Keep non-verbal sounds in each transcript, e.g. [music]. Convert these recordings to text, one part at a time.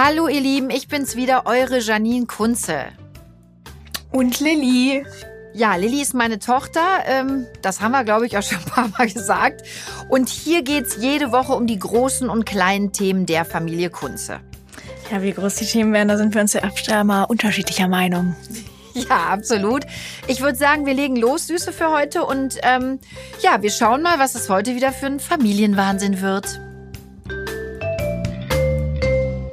Hallo ihr Lieben, ich bin's wieder, eure Janine Kunze. Und Lilly. Ja, Lilly ist meine Tochter. Ähm, das haben wir, glaube ich, auch schon ein paar Mal [laughs] gesagt. Und hier geht's jede Woche um die großen und kleinen Themen der Familie Kunze. Ja, wie groß die Themen werden, da sind wir uns ja öfter mal unterschiedlicher Meinung. [laughs] Ja, absolut. Ich würde sagen, wir legen los, Süße, für heute. Und ähm, ja, wir schauen mal, was es heute wieder für ein Familienwahnsinn wird.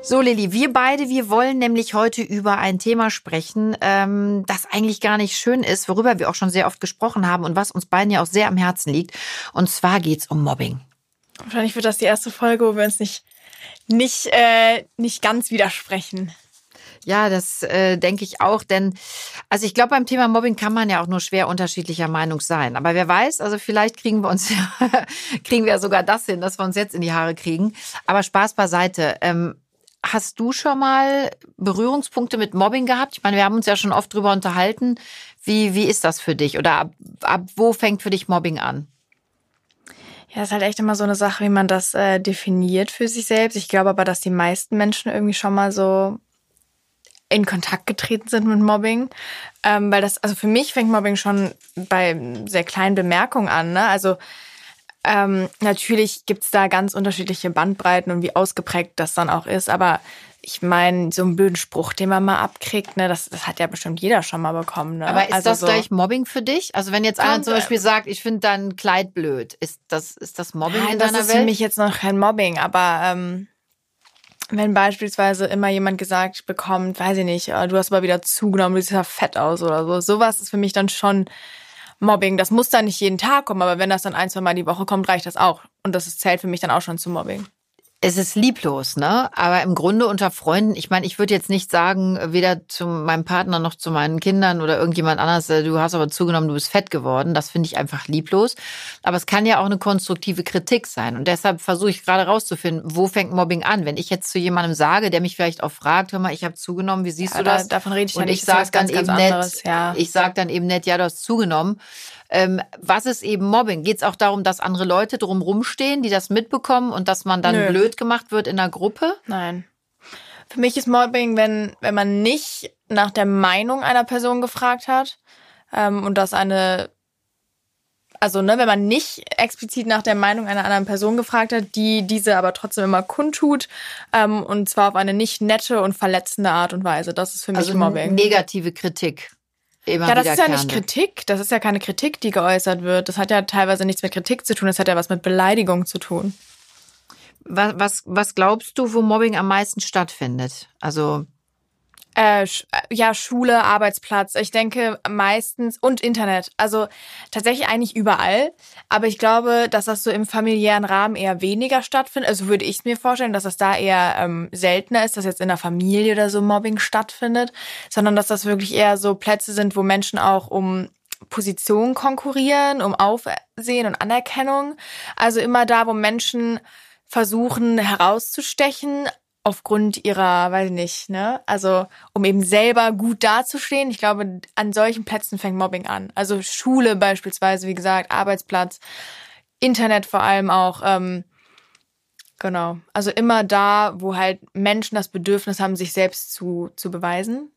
So, Lilly, wir beide, wir wollen nämlich heute über ein Thema sprechen, ähm, das eigentlich gar nicht schön ist, worüber wir auch schon sehr oft gesprochen haben und was uns beiden ja auch sehr am Herzen liegt. Und zwar geht's um Mobbing. Wahrscheinlich wird das die erste Folge, wo wir uns nicht, nicht, äh, nicht ganz widersprechen. Ja, das äh, denke ich auch, denn also ich glaube, beim Thema Mobbing kann man ja auch nur schwer unterschiedlicher Meinung sein. Aber wer weiß, also vielleicht kriegen wir uns [laughs] kriegen wir ja sogar das hin, dass wir uns jetzt in die Haare kriegen. Aber Spaß beiseite. Ähm, Hast du schon mal Berührungspunkte mit Mobbing gehabt? Ich meine, wir haben uns ja schon oft drüber unterhalten. Wie, wie ist das für dich? Oder ab, ab wo fängt für dich Mobbing an? Ja, ist halt echt immer so eine Sache, wie man das äh, definiert für sich selbst. Ich glaube aber, dass die meisten Menschen irgendwie schon mal so in Kontakt getreten sind mit Mobbing. Ähm, weil das, also für mich fängt Mobbing schon bei sehr kleinen Bemerkungen an. Ne? Also ähm, natürlich gibt's da ganz unterschiedliche Bandbreiten und wie ausgeprägt das dann auch ist, aber ich meine, so einen blöden Spruch, den man mal abkriegt, ne, das, das hat ja bestimmt jeder schon mal bekommen. Ne? Aber ist also das so, gleich Mobbing für dich? Also wenn jetzt einer zum Beispiel sagt, ich finde dein Kleid blöd, ist das, ist das Mobbing Nein, in das deiner ist Welt? für mich jetzt noch kein Mobbing, aber ähm, wenn beispielsweise immer jemand gesagt bekommt, weiß ich nicht, äh, du hast aber wieder zugenommen, du siehst ja fett aus oder so, sowas ist für mich dann schon Mobbing. Das muss dann nicht jeden Tag kommen, aber wenn das dann ein, zwei Mal die Woche kommt, reicht das auch. Und das zählt für mich dann auch schon zu Mobbing. Es ist lieblos, ne? Aber im Grunde unter Freunden, ich meine, ich würde jetzt nicht sagen, weder zu meinem Partner noch zu meinen Kindern oder irgendjemand anders, äh, du hast aber zugenommen, du bist fett geworden. Das finde ich einfach lieblos. Aber es kann ja auch eine konstruktive Kritik sein. Und deshalb versuche ich gerade rauszufinden, wo fängt Mobbing an? Wenn ich jetzt zu jemandem sage, der mich vielleicht auch fragt, hör mal, ich habe zugenommen, wie siehst Ja, du da- das? davon rede ich ja Und nicht, ich sage was ganz, dann eben ganz nett, ja. ich sage dann eben nett, ja, du hast zugenommen. Ähm, was ist eben Mobbing? Geht es auch darum, dass andere Leute drumrum stehen, die das mitbekommen und dass man dann Nö. blöd gemacht wird in der Gruppe? Nein. Für mich ist Mobbing, wenn, wenn man nicht nach der Meinung einer Person gefragt hat ähm, und das eine, also ne, wenn man nicht explizit nach der Meinung einer anderen Person gefragt hat, die diese aber trotzdem immer kundtut ähm, und zwar auf eine nicht nette und verletzende Art und Weise. Das ist für mich Also Mobbing. negative Kritik. Immer Ja, das ist ja nicht. Kritik. Das ist ja keine Kritik, die geäußert wird. Das hat ja teilweise nichts mit Kritik zu tun. Das hat ja was mit Beleidigung zu tun. Was, was, was glaubst du, wo Mobbing am meisten stattfindet? Also Äh, äh, ja, Schule, Arbeitsplatz. Ich denke meistens und Internet. Also tatsächlich eigentlich überall. Aber ich glaube, dass das so im familiären Rahmen eher weniger stattfindet. Also würde ich mir vorstellen, dass das da eher ähm, seltener ist, dass jetzt in der Familie oder so Mobbing stattfindet, sondern dass das wirklich eher so Plätze sind, wo Menschen auch um Positionen konkurrieren, um Aufsehen und Anerkennung. Also immer da, wo Menschen versuchen herauszustechen aufgrund ihrer, weiß ich nicht, ne? Also um eben selber gut dazustehen. Ich glaube, an solchen Plätzen fängt Mobbing an. Also Schule beispielsweise, wie gesagt, Arbeitsplatz, Internet vor allem auch. Ähm, genau. Also immer da, wo halt Menschen das Bedürfnis haben, sich selbst zu, zu beweisen.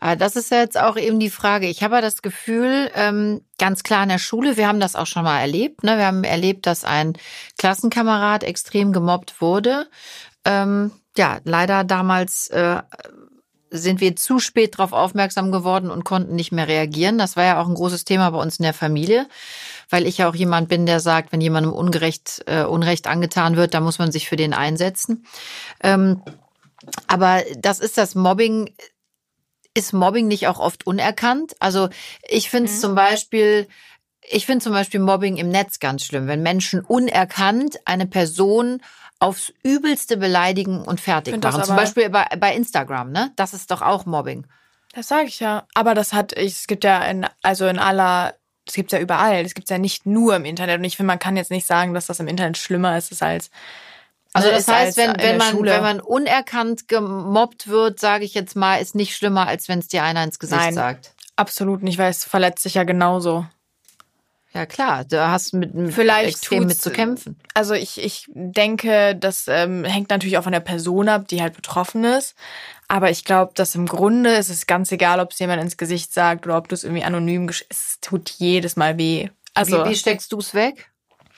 Ah, Das ist ja jetzt auch eben die Frage. Ich habe ja das Gefühl, ähm, ganz klar in der Schule, wir haben das auch schon mal erlebt. Ne? Wir haben erlebt, dass ein Klassenkamerad extrem gemobbt wurde. Ähm, ja, leider damals äh, sind wir zu spät darauf aufmerksam geworden und konnten nicht mehr reagieren. Das war ja auch ein großes Thema bei uns in der Familie, weil ich ja auch jemand bin, der sagt, wenn jemandem ungerecht, äh, Unrecht angetan wird, dann muss man sich für den einsetzen. Ähm, aber das ist das Mobbing ist Mobbing nicht auch oft unerkannt? Also ich finde es zum Beispiel, ich finde zum Beispiel Mobbing im Netz ganz schlimm, wenn Menschen unerkannt eine Person aufs Übelste beleidigen und fertig machen. Zum Beispiel bei, bei Instagram, ne? Das ist doch auch Mobbing. Das sage ich ja. Aber das hat, es gibt ja in, also in aller, es gibt ja überall. Es gibt ja nicht nur im Internet. Und ich finde, man kann jetzt nicht sagen, dass das im Internet schlimmer ist als Also ne, das heißt, wenn, wenn, man, Schule. wenn man unerkannt gemobbt wird, sage ich jetzt mal, ist nicht schlimmer, als wenn es dir einer ins Gesicht Nein. sagt. absolut nicht, weil es verletzt sich ja genauso. Ja klar, du hast mit Vielleicht extrem mit zu kämpfen. Also ich, ich denke, das ähm, hängt natürlich auch von der Person ab, die halt betroffen ist. Aber ich glaube, dass im Grunde ist es ganz egal, ob es jemand ins Gesicht sagt oder ob du es irgendwie anonym Es tut jedes Mal weh. Also wie, wie steckst du es weg?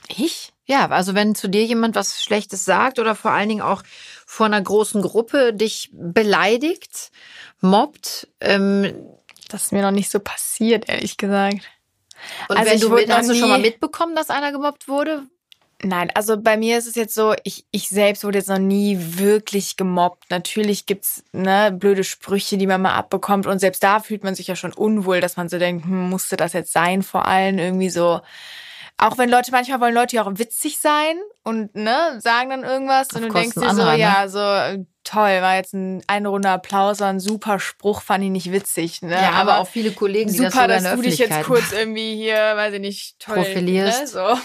ich? Ja, also wenn zu dir jemand was Schlechtes sagt oder vor allen Dingen auch vor einer großen Gruppe dich beleidigt, mobbt, ähm, Das ist mir noch nicht so passiert, ehrlich gesagt. Und Also wenn ich hast du schon mal mitbekommen, dass einer gemobbt wurde? Nein, also bei mir ist es jetzt so, ich, ich selbst wurde jetzt noch nie wirklich gemobbt. Natürlich gibt's ne, blöde Sprüche, die man mal abbekommt. Und selbst da fühlt man sich ja schon unwohl, dass man so denkt, hm, musste das jetzt sein? Vor allem irgendwie so. Auch wenn Leute, manchmal wollen Leute ja auch witzig sein und ne, sagen dann irgendwas Auf und du Kosten denkst dir so, anderer, ne? ja, so toll, war jetzt ein, eine Runde Applaus, war ein super Spruch, fand ich nicht witzig. Ne? viele Kollegen, die das super, sogar in dass der du dich jetzt kurz irgendwie hier, weiß ich nicht, toll Profilierst. Ne, so.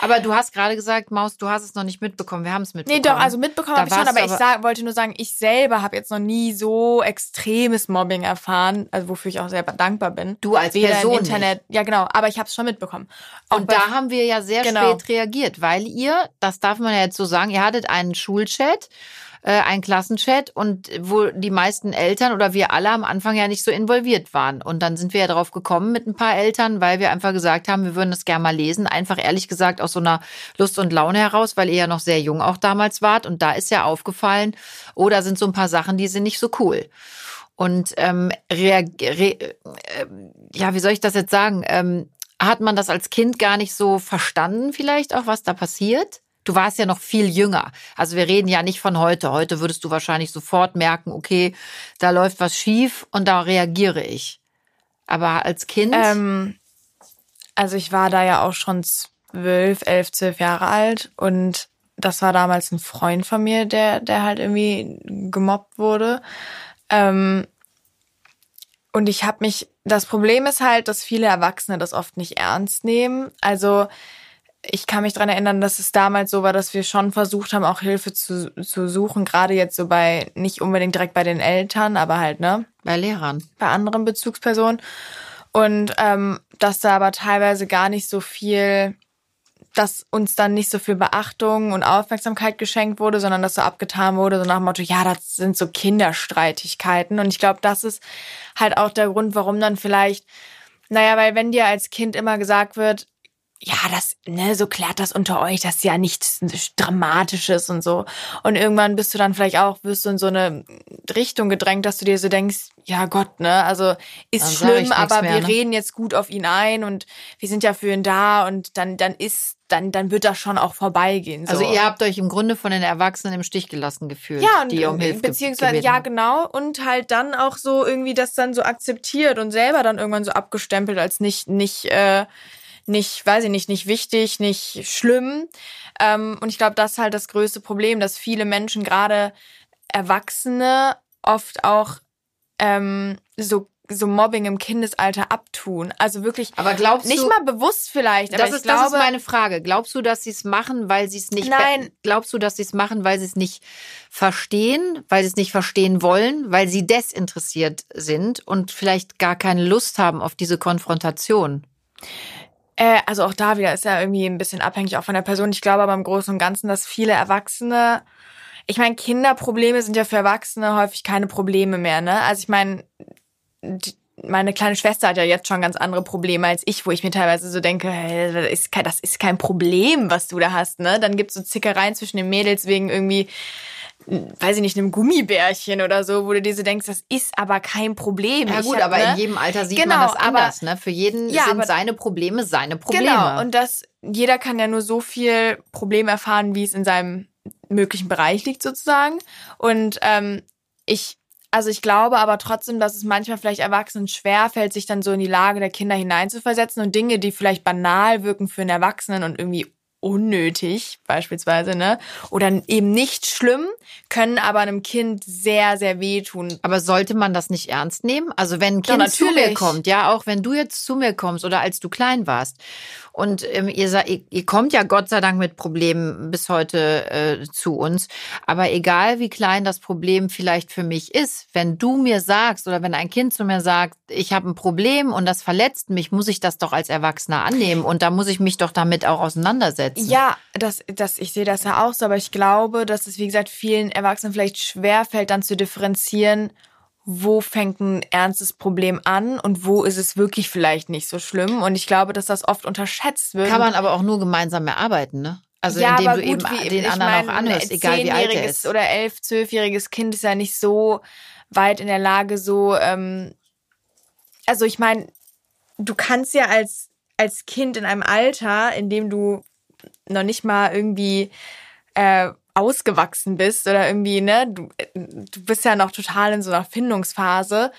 Aber du hast gerade gesagt, Maus, du hast es noch nicht mitbekommen. Wir haben es mitbekommen. Nee, doch, also mitbekommen habe ich schon, aber du ich aber- sag, wollte nur sagen, ich selber habe jetzt noch nie so extremes Mobbing erfahren, also wofür ich auch selber dankbar bin. Du als Weder Person im Internet, ja genau, aber ich habe es schon mitbekommen. Auch Und bei- da haben wir ja sehr Genau. spät reagiert, weil ihr, das darf man ja jetzt so sagen, ihr hattet einen Schulchat, äh, einen Klassenchat und wo die meisten Eltern oder wir alle am Anfang ja nicht so involviert waren. Und dann sind wir ja drauf gekommen mit ein paar Eltern, weil wir einfach gesagt haben, wir würden das gerne mal lesen. Einfach ehrlich gesagt aus so einer Lust und Laune heraus, weil ihr ja noch sehr jung auch damals wart. Und da ist ja aufgefallen, oh, da sind so ein paar Sachen, die sind nicht so cool. Und ähm, äh, ja, wie soll ich das jetzt sagen? Ähm, hat man das als Kind gar nicht so verstanden, vielleicht auch, was da passiert? Du warst ja noch viel jünger. Also wir reden ja nicht von heute. Heute würdest du wahrscheinlich sofort merken, okay, da läuft was schief und da reagiere ich. Aber als Kind, ähm, also ich war da ja auch schon zwölf, elf, zwölf Jahre alt und das war damals ein Freund von mir, der, der halt irgendwie gemobbt wurde. Ähm, und ich habe mich, das Problem ist halt, dass viele Erwachsene das oft nicht ernst nehmen. Also ich kann mich dran erinnern, dass es damals so war, dass wir schon versucht haben, auch Hilfe zu, zu suchen, gerade jetzt so bei, nicht unbedingt direkt bei den Eltern, aber halt, ne, bei Lehrern. bei anderen Bezugspersonen. Und ähm, dass da aber teilweise gar nicht so viel, dass uns dann nicht so viel Beachtung und Aufmerksamkeit geschenkt wurde, sondern dass so abgetan wurde, so nach dem Motto, ja, das sind so Kinderstreitigkeiten. Und ich glaube, das ist halt auch der Grund, warum dann vielleicht, naja, weil wenn dir als Kind immer gesagt wird, ja, das, ne, so klärt das unter euch, das ist ja nichts Dramatisches und so. Und irgendwann bist du dann vielleicht auch, wirst du in so eine Richtung gedrängt, dass du dir so denkst, ja Gott, ne, also ist Dann schlimm, aber mehr, wir ne? reden jetzt gut auf ihn ein und wir sind ja für ihn da und dann, dann ist, dann, dann wird das schon auch vorbeigehen. So. Also ihr habt euch im Grunde von den Erwachsenen im Stich gelassen gefühlt, Ja, und, die um Hilfe beziehungsweise, ja, genau. Und halt dann auch so irgendwie das dann so akzeptiert und selber dann irgendwann so abgestempelt als nicht, nicht, äh, nicht, weiß ich nicht, nicht wichtig, nicht schlimm. Ähm, und ich glaube, das ist halt das größte Problem, dass viele Menschen, gerade Erwachsene, oft auch ähm, so so Mobbing im Kindesalter abtun. Also wirklich Aber glaubst nicht du, mal bewusst vielleicht, aber das ich ist, glaube, das ist meine Frage. Glaubst du, dass sie es machen, weil sie es nicht Nein. Glaubst du, dass sie es machen, weil sie es nicht verstehen, weil sie es nicht verstehen wollen, weil sie desinteressiert sind und vielleicht gar keine Lust haben auf diese Konfrontation? Äh, also auch da wieder ist ja irgendwie ein bisschen abhängig auch von der Person. Ich glaube aber im Großen und Ganzen, dass viele Erwachsene, ich meine, Kinderprobleme sind ja für Erwachsene häufig keine Probleme mehr, ne? Also ich meine, meine kleine Schwester hat ja jetzt schon ganz andere Probleme als ich, wo ich mir teilweise so denke, hey, das ist kein, das ist kein Problem, was du da hast, ne? Dann gibt's so Zickereien zwischen den Mädels wegen irgendwie, weiß ich nicht, einem Gummibärchen oder so, wo du dir so denkst, das ist aber kein Problem. Ja gut, hab, aber ne? in jedem Alter sieht Genau, man das aber- anders. Ne? Für jeden Ja, sind aber- seine Probleme seine Probleme. Genau, und das, jeder kann ja nur so viel Problem erfahren, wie es in seinem möglichen Bereich liegt, sozusagen. Und ähm, ich, also ich glaube aber trotzdem, dass es manchmal vielleicht Erwachsenen schwerfällt, sich dann so in die Lage der Kinder hineinzuversetzen und Dinge, die vielleicht banal wirken für einen Erwachsenen und irgendwie unnötig, beispielsweise, ne? Oder eben nicht schlimm, können aber einem Kind sehr, sehr wehtun. Aber sollte man das nicht ernst nehmen? Also wenn ein Ja, Kind zu mir kommt, ja, auch wenn du jetzt zu mir kommst oder als du klein warst Und ähm, ihr, ihr, kommt ja Gott sei Dank mit Problemen bis heute äh, zu uns. Aber egal wie klein das Problem vielleicht für mich ist, wenn du mir sagst oder wenn ein Kind zu mir sagt, ich habe ein Problem und das verletzt mich, muss ich das doch als Erwachsener annehmen und da muss ich mich doch damit auch auseinandersetzen. Ja, das, das, ich sehe das ja auch so, aber ich glaube, dass es, wie gesagt, vielen Erwachsenen vielleicht schwer fällt, dann zu differenzieren, wo fängt ein ernstes Problem an und wo ist es wirklich vielleicht nicht so schlimm. Und ich glaube, dass das oft unterschätzt wird. Kann man aber auch nur gemeinsam erarbeiten, ne? Also ja, indem du gut, eben wie, den anderen mein, auch anhörst, egal wie alt er ist. Oder elf, zwölfjähriges Kind ist ja nicht so weit in der Lage, so, ähm, also ich meine, du kannst ja als, als Kind in einem Alter, in dem du noch nicht mal irgendwie äh, ausgewachsen bist oder irgendwie, ne, du, du bist ja noch total in so einer Findungsphase.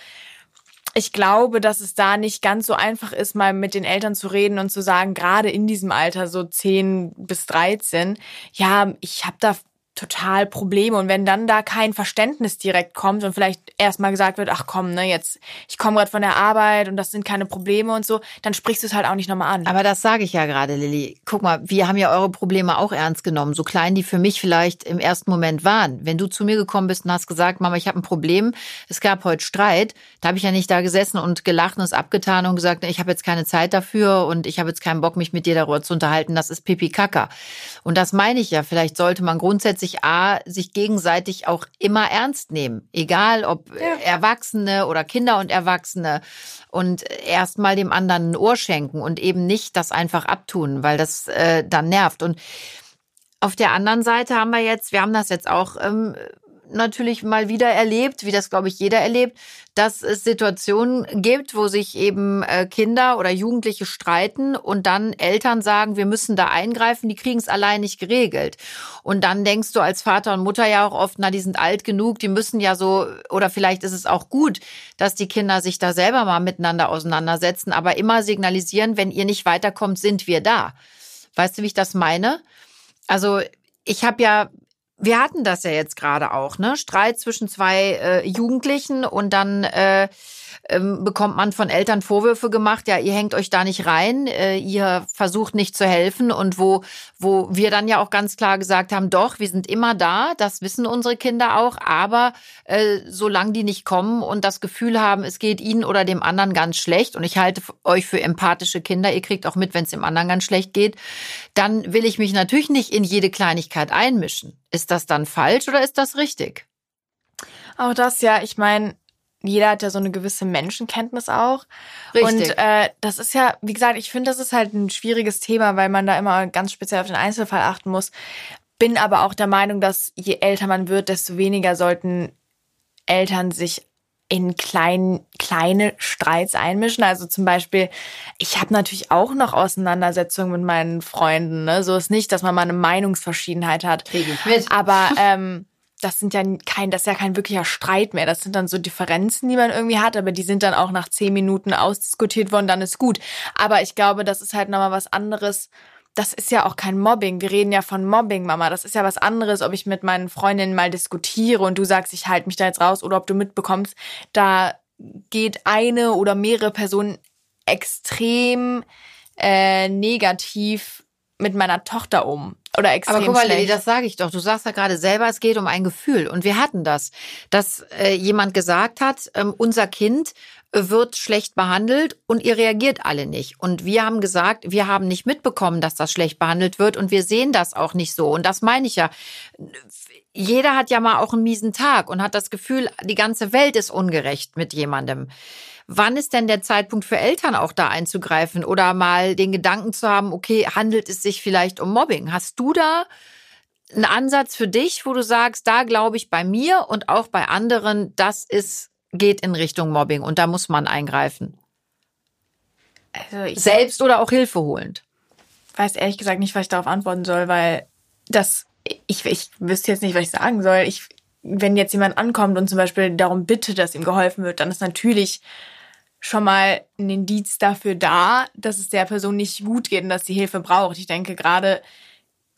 Ich glaube, dass es da nicht ganz so einfach ist, mal mit den Eltern zu reden und zu sagen, gerade in diesem Alter, so 10 bis 13, ja, ich habe da total Probleme. Und wenn dann da kein Verständnis direkt kommt und vielleicht erstmal gesagt wird, ach komm, ne, jetzt, ich komme gerade von der Arbeit und das sind keine Probleme und so, dann sprichst du es halt auch nicht nochmal an. Aber das sage ich ja gerade, Lilly. Guck mal, wir haben ja eure Probleme auch ernst genommen, so klein die für mich vielleicht im ersten Moment waren. Wenn du zu mir gekommen bist und hast gesagt, Mama, ich habe ein Problem, es gab heute Streit, da habe ich ja nicht da gesessen und gelacht und es abgetan und gesagt, ich habe jetzt keine Zeit dafür und ich habe jetzt keinen Bock, mich mit dir darüber zu unterhalten, das ist Pipi Kaka. Und das meine ich ja, vielleicht sollte man grundsätzlich sich A, sich gegenseitig auch immer ernst nehmen. Egal ob ja. Erwachsene oder Kinder und Erwachsene. Und erstmal dem anderen ein Ohr schenken und eben nicht das einfach abtun, weil das äh, dann nervt. Und auf der anderen Seite haben wir jetzt, wir haben das jetzt auch ähm, natürlich mal wieder erlebt, wie das, glaube ich, jeder erlebt, dass es Situationen gibt, wo sich eben äh, Kinder oder Jugendliche streiten und dann Eltern sagen, wir müssen da eingreifen, die kriegen es allein nicht geregelt. Und dann denkst du als Vater und Mutter ja auch oft, na, die sind alt genug, die müssen ja so, oder vielleicht ist es auch gut, dass die Kinder sich da selber mal miteinander auseinandersetzen, aber immer signalisieren, wenn ihr nicht weiterkommt, sind wir da. Weißt du, wie ich das meine? Also ich habe ja wir hatten das ja jetzt gerade auch, ne? Streit zwischen zwei äh, Jugendlichen und dann äh, ähm, bekommt man von Eltern Vorwürfe gemacht, ja, ihr hängt euch da nicht rein, äh, ihr versucht nicht zu helfen und wo, wo wir dann ja auch ganz klar gesagt haben, doch, wir sind immer da, das wissen unsere Kinder auch, aber äh, solange die nicht kommen und das Gefühl haben, es geht ihnen oder dem anderen ganz schlecht und ich halte euch für empathische Kinder, ihr kriegt auch mit, wenn es dem anderen ganz schlecht geht, dann will ich mich natürlich nicht in jede Kleinigkeit einmischen. Ist das dann falsch oder ist das richtig? Auch das ja, ich meine, jeder hat ja so eine gewisse Menschenkenntnis auch. Richtig. Und äh, das ist ja, wie gesagt, ich finde, das ist halt ein schwieriges Thema, weil man da immer ganz speziell auf den Einzelfall achten muss. Bin aber auch der Meinung, dass je älter man wird, desto weniger sollten Eltern sich in klein, kleine Streits einmischen. Also zum Beispiel, ich habe natürlich auch noch Auseinandersetzungen mit meinen Freunden. Ne? So ist nicht, dass man mal eine Meinungsverschiedenheit hat. Krieg ich mit. Aber ähm, das sind ja kein, das ist ja kein wirklicher Streit mehr. Das sind dann so Differenzen, die man irgendwie hat, aber die sind dann auch nach zehn Minuten ausdiskutiert worden, dann ist gut. Aber ich glaube, das ist halt nochmal was anderes. Das ist ja auch kein Mobbing. Wir reden ja von Mobbing, Mama. Das ist ja was anderes, ob ich mit meinen Freundinnen mal diskutiere und du sagst, ich halte mich da jetzt raus oder ob du mitbekommst, da geht eine oder mehrere Personen extrem äh, negativ mit meiner Tochter um oder extrem Aber guck mal, schlecht. das sage ich doch. Du sagst ja gerade selber, es geht um ein Gefühl. Und wir hatten das, dass äh, jemand gesagt hat, ähm, unser Kind wird schlecht behandelt und ihr reagiert alle nicht. Und wir haben gesagt, wir haben nicht mitbekommen, dass das schlecht behandelt wird und wir sehen das auch nicht so. Und das meine ich ja. Jeder hat ja mal auch einen miesen Tag und hat das Gefühl, die ganze Welt ist ungerecht mit jemandem. Wann ist denn der Zeitpunkt für Eltern auch da einzugreifen oder mal den Gedanken zu haben, okay, handelt es sich vielleicht um Mobbing? Hast du da einen Ansatz für dich, wo du sagst, da glaube ich bei mir und auch bei anderen, das ist, geht in Richtung Mobbing und da muss man eingreifen? Also Selbst oder auch Hilfe holend? weiß ehrlich gesagt nicht, was ich darauf antworten soll, weil das, ich, ich wüsste jetzt nicht, was ich sagen soll. Ich, wenn jetzt jemand ankommt und zum Beispiel darum bittet, dass ihm geholfen wird, dann ist natürlich schon mal ein Indiz dafür da, dass es der Person nicht gut geht und dass sie Hilfe braucht. Ich denke, gerade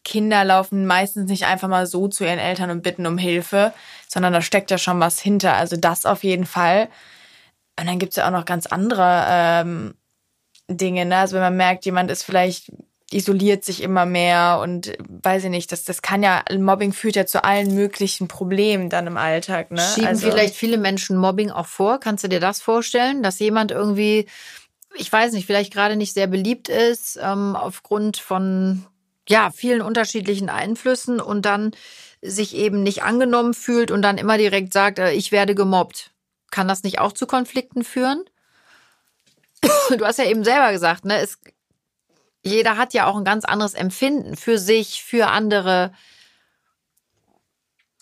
Kinder laufen meistens nicht einfach mal so zu ihren Eltern und bitten um Hilfe, sondern da steckt ja schon was hinter. Also das auf jeden Fall. Und dann gibt's ja auch noch ganz andere ähm, Dinge, ne? Also wenn man merkt, jemand ist vielleicht isoliert sich immer mehr und weiß ich nicht, das, das kann ja, Mobbing führt ja zu allen möglichen Problemen dann im Alltag. Ne? Schieben also, vielleicht viele Menschen Mobbing auch vor? Kannst du dir das vorstellen, dass jemand irgendwie, ich weiß nicht, vielleicht gerade nicht sehr beliebt ist, ähm, aufgrund von ja, vielen unterschiedlichen Einflüssen und dann sich eben nicht angenommen fühlt und dann immer direkt sagt, äh, ich werde gemobbt. Kann das nicht auch zu Konflikten führen? [coughs] Du hast ja eben selber gesagt, ne, es jeder hat ja auch ein ganz anderes Empfinden für sich, für andere.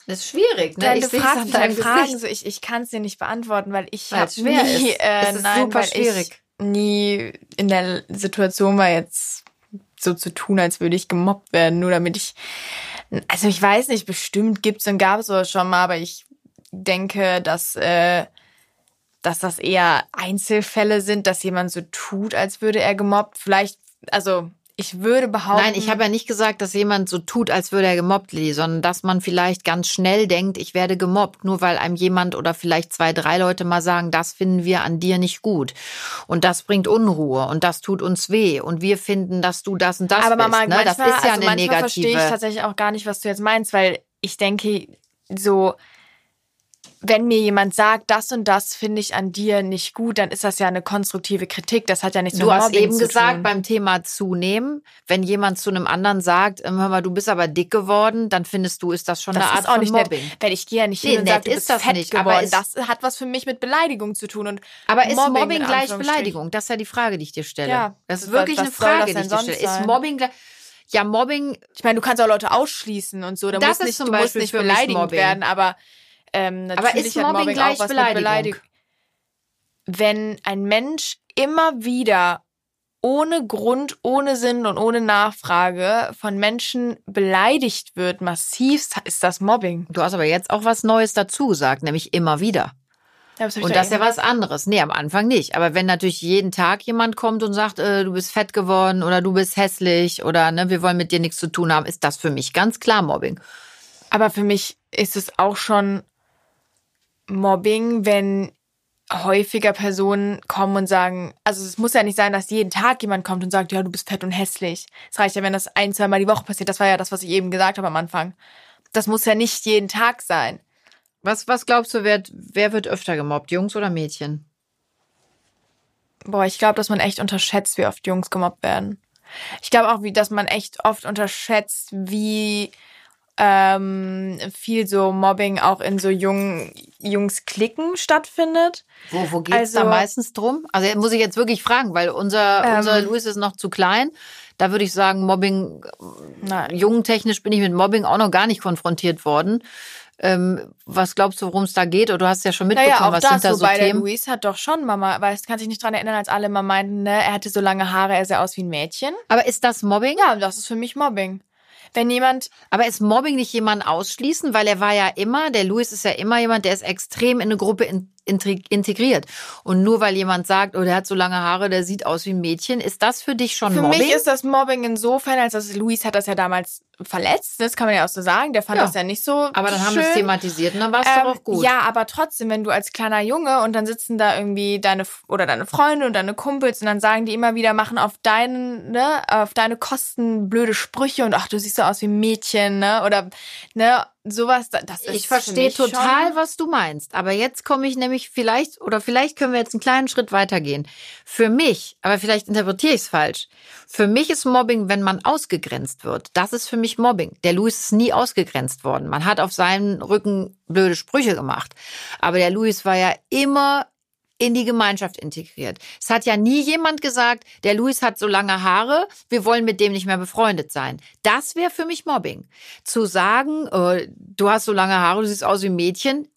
Das ist schwierig, ne? Ja, ich mich halt Fragen, so ich, ich kann es dir nicht beantworten, weil ich habe nie, ist. Äh, es ist nein, super schwierig. nie in der Situation war jetzt so zu tun, als würde ich gemobbt werden, nur damit ich, also ich weiß nicht, bestimmt gibt's und gab es schon mal, aber ich denke, dass äh, dass das eher Einzelfälle sind, dass jemand so tut, als würde er gemobbt. Vielleicht also ich würde behaupten. Nein, ich habe ja nicht gesagt, dass jemand so tut, als würde er gemobbt, Lili, sondern dass man vielleicht ganz schnell denkt, ich werde gemobbt, nur weil einem jemand oder vielleicht zwei, drei Leute mal sagen, das finden wir an dir nicht gut. Und das bringt Unruhe und das tut uns weh. Und wir finden, dass du das und das Aber bist. Mama, ne? manchmal, das ist ja also eine negative. verstehe ich tatsächlich auch gar nicht, was du jetzt meinst, weil ich denke, so wenn mir jemand sagt, das und das finde ich an dir nicht gut, dann ist das ja eine konstruktive Kritik. Das hat ja nichts du mit hast Mobbing eben zu gesagt tun. beim Thema zunehmen, wenn jemand zu einem anderen sagt, ähm, hör mal, du bist aber dick geworden, dann findest du, ist das schon das eine Art ist auch von nicht Mobbing. Nett, weil ich gehe ja nicht Nee, hin und nett sage, du ist bist das fett nicht, aber geworden. es- Das hat was für mich mit Beleidigung zu tun. Und Aber ist Mobbing, Mobbing in gleich. Beleidigung? Das ist ja die Frage, die ich dir stelle. Ja, das ist wirklich eine Frage, die ich dir stelle. Ist? Mobbing gleich? Ja, Mobbing Ich meine, du kannst auch Leute ausschließen und so. Da Das musst ist nicht, zum du musst Beispiel nicht mich beleidigend Mobbing. werden, aber ähm, natürlich Aber ist Mobbing Mobbing gleich auch was Beleidigung? Beleidigung. Wenn ein Mensch immer wieder ohne Grund, ohne Sinn und ohne Nachfrage von Menschen beleidigt wird, massiv, ist das Mobbing. Du hast aber jetzt auch was Neues dazu gesagt, nämlich immer wieder. Ja, ich Und da das ist ja was anderes. Nee, am Anfang nicht. Aber wenn natürlich jeden Tag jemand kommt und sagt, äh, du bist fett geworden oder du bist hässlich oder ne, wir wollen mit dir nichts zu tun haben, ist das für mich ganz klar Mobbing. Aber für mich ist es auch schon Mobbing, wenn häufiger Personen kommen und sagen, also es muss ja nicht sein, dass jeden Tag jemand kommt und sagt, ja, du bist fett und hässlich. Es reicht ja, wenn das ein, zwei Mal die Woche passiert. Das war ja das, was ich eben gesagt habe am Anfang. Das muss ja nicht jeden Tag sein. Was, was glaubst du, wer, wer wird öfter gemobbt, Jungs oder Mädchen? Boah, ich glaube, dass man echt unterschätzt, wie oft Jungs gemobbt werden. Ich glaube auch, wie, dass man echt oft unterschätzt, wie ähm, viel so Mobbing auch in so jungen Jungs-Klicken stattfindet. Wo, wo geht's Also- da meistens drum? Also muss ich jetzt wirklich fragen, weil unser, Ähm. unser Luis ist noch zu klein. Da würde ich sagen, Mobbing, Nein. jungentechnisch bin ich mit Mobbing auch noch gar nicht konfrontiert worden. Ähm, was glaubst du, worum es da geht? Oder du hast ja schon mitbekommen, Naja, auch was das, sind da so der Themen? Luis hat doch schon Mama, weil es kann sich nicht dran erinnern, als alle immer meinten, ne, er hatte so lange Haare, er sah aus wie ein Mädchen. Aber ist das Mobbing? Ja, das ist für mich Mobbing. Wenn jemand, Aber ist Mobbing nicht jemand ausschließen? Weil er war ja immer, der Luis ist ja immer jemand, der ist extrem in eine Gruppe in, integriert. Und nur weil jemand sagt, oh, der hat so lange Haare, der sieht aus wie ein Mädchen, ist das für dich schon für Mobbing? mich ist das Mobbing insofern, als dass Luis hat das ja damals verletzt, das kann man ja auch so sagen, der fand Ja. das ja nicht so aber dann haben schön. wir es thematisiert und dann war es Ähm, doch auch gut. Ja, aber trotzdem, wenn du als kleiner Junge und dann sitzen da irgendwie deine oder deine Freunde und deine Kumpels und dann sagen die immer wieder, machen auf deinen, ne, auf deine Kosten blöde Sprüche und ach, du siehst so aus wie ein Mädchen, ne? Oder ne, sowas, da- das ist Ich verstehe total, schon, was du meinst. Aber jetzt komme ich nämlich vielleicht, oder vielleicht können wir jetzt einen kleinen Schritt weitergehen. Für mich, aber vielleicht interpretiere ich es falsch. Für mich ist Mobbing, wenn man ausgegrenzt wird. Das ist für mich Mobbing. Der Luis ist nie ausgegrenzt worden. Man hat auf seinen Rücken blöde Sprüche gemacht. Aber der Luis war ja immer in die Gemeinschaft integriert. Es hat ja nie jemand gesagt, der Luis hat so lange Haare, wir wollen mit dem nicht mehr befreundet sein. Das wäre für mich Mobbing. Zu sagen, äh, du hast so lange Haare, du siehst aus wie ein Mädchen,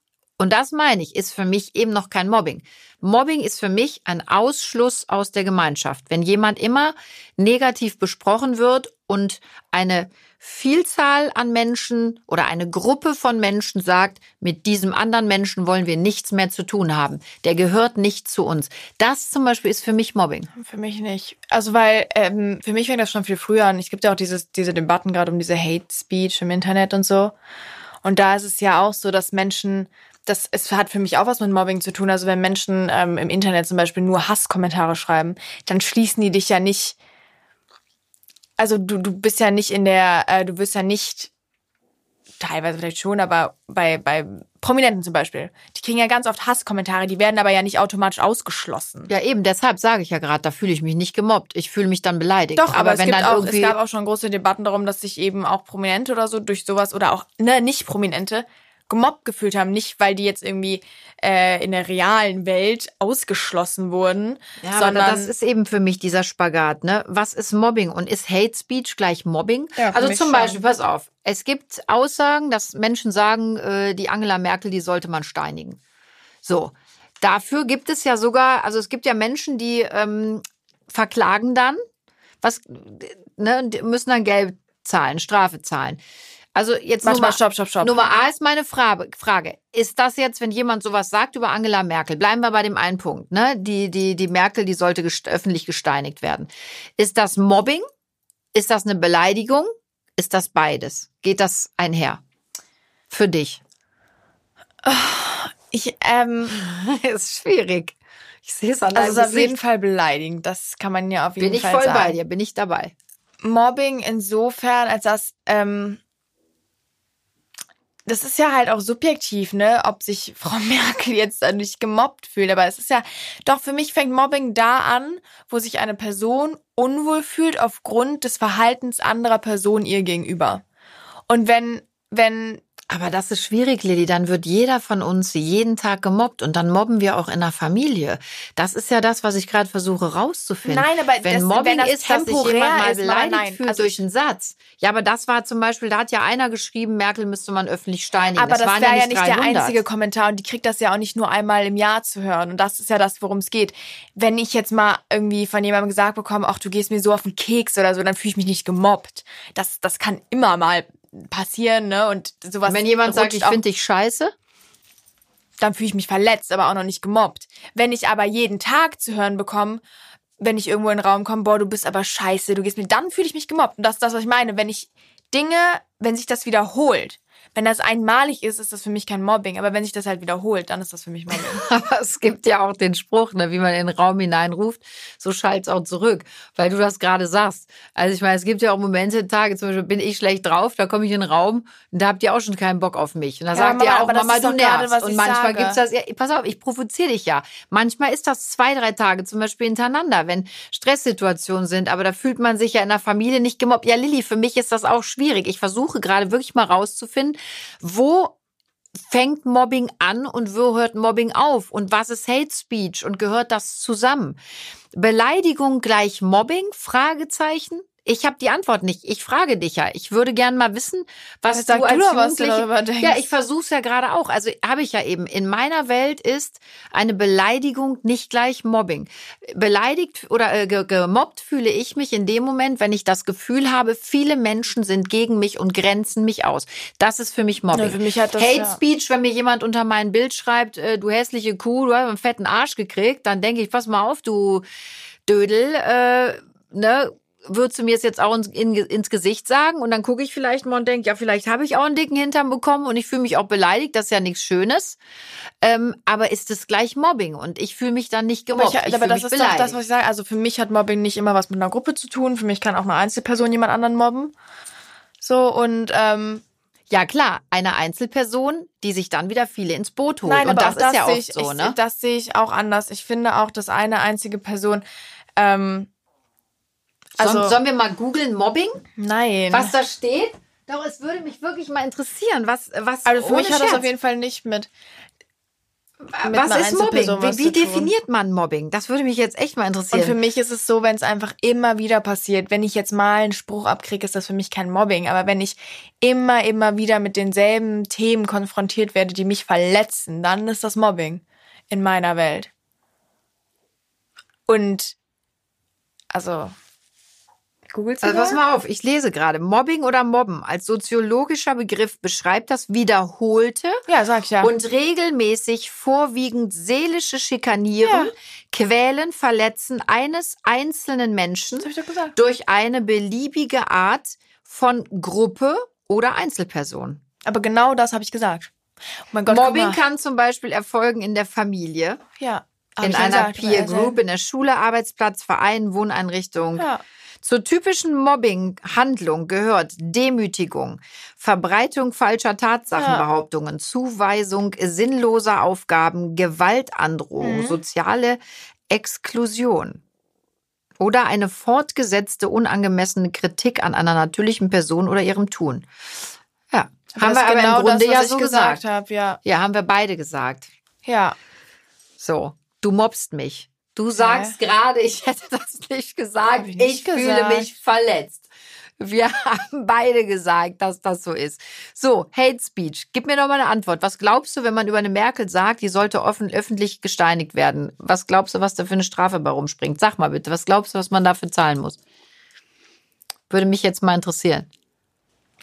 und das meine ich, ist für mich eben noch kein Mobbing. Mobbing ist für mich ein Ausschluss aus der Gemeinschaft. Wenn jemand immer negativ besprochen wird und eine Vielzahl an Menschen oder eine Gruppe von Menschen sagt, mit diesem anderen Menschen wollen wir nichts mehr zu tun haben. Der gehört nicht zu uns. Das zum Beispiel ist für mich Mobbing. Für mich nicht. Also weil ähm, für mich fängt das schon viel früher an. Es gibt ja auch dieses, diese Debatten gerade um diese Hate Speech im Internet und so. Und da ist es ja auch so, dass Menschen das es hat für mich auch was mit Mobbing zu tun. Also wenn Menschen ähm, im Internet zum Beispiel nur Hasskommentare schreiben, dann schließen die dich ja nicht. Also du, du bist ja nicht in der, äh, du wirst ja nicht teilweise vielleicht schon, aber bei, bei Prominenten zum Beispiel, die kriegen ja ganz oft Hasskommentare, die werden aber ja nicht automatisch ausgeschlossen. Ja, eben, deshalb sage ich ja gerade, da fühle ich mich nicht gemobbt. Ich fühle mich dann beleidigt. Doch, aber, aber es, wenn dann auch, es gab auch schon große Debatten darum, dass sich eben auch Prominente oder so durch sowas oder auch ne, nicht Prominente gemobbt gefühlt haben. Nicht, weil die jetzt irgendwie äh, in der realen Welt ausgeschlossen wurden, ja, sondern das ist eben für mich dieser Spagat. Ne? Was ist Mobbing und ist Hate Speech gleich Mobbing? Ja, also zum schon. Beispiel, pass auf, es gibt Aussagen, dass Menschen sagen, äh, die Angela Merkel, die sollte man steinigen. So, dafür gibt es ja sogar, also es gibt ja Menschen, die ähm, verklagen dann, was ne, müssen dann Geld zahlen, Strafe zahlen. Also jetzt Warte Nummer, mal, stopp, stopp, stopp. Nummer A ist meine Frage, Frage. Ist das jetzt, wenn jemand sowas sagt über Angela Merkel, bleiben wir bei dem einen Punkt, ne? Die, die, die Merkel, die sollte gest öffentlich gesteinigt werden. Ist das Mobbing? Ist das eine Beleidigung? Ist das beides? Geht das einher? Für dich? Ich, ähm, [laughs] ist schwierig. Ich sehe es an also ist auf jeden Fall beleidigend. Das kann man ja auf jeden Bin ich Fall voll sagen. bei dir, bin ich dabei. Mobbing insofern, als das, ähm, das ist ja halt auch subjektiv, ne, ob sich [laughs] Frau Merkel jetzt nicht gemobbt fühlt. Aber es ist ja, doch für mich fängt Mobbing da an, wo sich eine Person unwohl fühlt aufgrund des Verhaltens anderer Personen ihr gegenüber. Und wenn, wenn Aber das ist schwierig, Lilly. Dann wird jeder von uns jeden Tag gemobbt und dann mobben wir auch in der Familie. Das ist ja das, was ich gerade versuche rauszufinden. Nein, aber wenn das- Mobbing wenn das ist, dass sich temporär jemand mal ist, beleidigt nein. fühlt Also durch einen Satz. Ja, aber das war zum Beispiel, da hat ja einer geschrieben, Merkel müsste man öffentlich steinigen. Aber das waren wäre ja nicht der 300. einzige Kommentar und die kriegt das ja auch nicht nur einmal im Jahr zu hören. Und das ist ja das, worum es geht. Wenn ich jetzt mal irgendwie von jemandem gesagt bekomme, ach, du gehst mir so auf den Keks oder so, dann fühle ich mich nicht gemobbt. Das, das kann immer mal passieren, ne? Und sowas. Wenn jemand sagt, ich finde dich scheiße, dann fühle ich mich verletzt, aber auch noch nicht gemobbt. Wenn ich aber jeden Tag zu hören bekomme, wenn ich irgendwo in den Raum komme, boah, du bist aber scheiße, du gehst mir, dann fühle ich mich gemobbt. Und das ist das, was ich meine. Wenn ich Dinge, wenn sich das wiederholt, wenn das einmalig ist, ist das für mich kein Mobbing. Aber wenn sich das halt wiederholt, dann ist das für mich Mobbing. [laughs] Aber es gibt ja auch den Spruch, ne, wie man in den Raum hineinruft, so schallt's auch zurück, weil du das gerade sagst. Also ich meine, es gibt ja auch Momente, Tage, zum Beispiel bin ich schlecht drauf, da komme ich in den Raum und da habt ihr auch schon keinen Bock auf mich. Und da Ja, sagt Mama, ihr auch, Mama, du nervst. was Und manchmal sage. gibt's das, ja, pass auf, ich provoziere dich ja. Manchmal ist das zwei, drei Tage zum Beispiel hintereinander, wenn Stresssituationen sind, aber da fühlt man sich ja in der Familie nicht gemobbt. Ja, Lilly, für mich ist das auch schwierig. Ich versuche gerade wirklich mal rauszufinden, wo fängt Mobbing an und wo hört Mobbing auf? Und was ist Hate Speech? Und gehört das zusammen? Beleidigung gleich Mobbing? Fragezeichen. Ich habe die Antwort nicht. Ich frage dich ja. Ich würde gern mal wissen, was du als du doch, was du Jugendliche- darüber denkst. Ja, ich versuch's ja gerade auch. Also habe ich ja eben. In meiner Welt ist eine Beleidigung nicht gleich Mobbing. Beleidigt oder äh, ge- gemobbt fühle ich mich in dem Moment, wenn ich das Gefühl habe, viele Menschen sind gegen mich und grenzen mich aus. Das ist für mich Mobbing. Ja, für mich hat das, Hate ja. Speech, wenn mir jemand unter mein Bild schreibt, äh, du hässliche Kuh, du hast einen fetten Arsch gekriegt, dann denke ich, pass mal auf, du Dödel, äh, ne? Würdest du mir es jetzt auch ins, in, ins Gesicht sagen und dann gucke ich vielleicht mal und denke, ja, vielleicht habe ich auch einen dicken Hintern bekommen und ich fühle mich auch beleidigt, das ist ja nichts Schönes. Ähm, aber ist es gleich Mobbing und ich fühle mich dann nicht Aber, gemobbt. ich, ich aber das ist doch beleidigt. das, was ich sage. Also für mich hat Mobbing nicht immer was mit einer Gruppe zu tun. Für mich kann auch eine Einzelperson jemand anderen mobben. So und ähm, ja klar, eine Einzelperson, die sich dann wieder viele ins Boot holt. Nein, und aber das, auch das ist ja ich, so, ich, ne? Das sehe ich auch anders. Ich finde auch, dass eine einzige Person. Ähm, also Sollen, sollen wir mal googeln Mobbing? nein. Was da steht? Doch, es würde mich wirklich mal interessieren, was, was also für ohne mich hat das Scherz. auf jeden Fall nicht mit. mit was ist Mobbing? Was Wie, wie definiert man Mobbing? Das würde mich jetzt echt mal interessieren. Und für mich ist es so, wenn es einfach immer wieder passiert, wenn ich jetzt mal einen Spruch abkriege, ist das für mich kein Mobbing. Aber wenn ich immer, immer wieder mit denselben Themen konfrontiert werde, die mich verletzen, dann ist das Mobbing in meiner Welt. Und also googelst du also pass mal? auf, ich lese gerade. Mobbing oder Mobben als soziologischer Begriff beschreibt das wiederholte Ja, sag ich ja. und regelmäßig vorwiegend seelische Schikanieren, Ja. Quälen, Verletzen eines einzelnen Menschen durch eine beliebige Art von Gruppe oder Einzelperson. Aber genau das habe ich gesagt. Oh Gott, Mobbing kann zum Beispiel erfolgen in der Familie, Ja. In einer gesagt, Peer also- Group, in der Schule, Arbeitsplatz, Verein, Wohneinrichtung. Ja. Zur typischen Mobbing-Handlung gehört Demütigung, Verbreitung falscher Tatsachenbehauptungen, Zuweisung sinnloser Aufgaben, Gewaltandrohung, Mhm. soziale Exklusion oder eine fortgesetzte unangemessene Kritik an einer natürlichen Person oder ihrem Tun. Ja, Aber haben wir aber genau im Grunde das, ja so gesagt gesagt. habe, ja. Ja, haben wir beide gesagt. Ja. So, du mobst mich. Du sagst gerade, ich hätte das nicht gesagt. Ich nicht ich fühle gesagt. mich verletzt. Wir [laughs] haben beide gesagt, dass das so ist. So, Hate Speech. Gib mir doch mal eine Antwort. Was glaubst du, wenn man über eine Merkel sagt, die sollte offen, öffentlich gesteinigt werden? Was glaubst du, was da für eine Strafe bei rumspringt? Sag mal bitte, was glaubst du, was man dafür zahlen muss? Würde mich jetzt mal interessieren.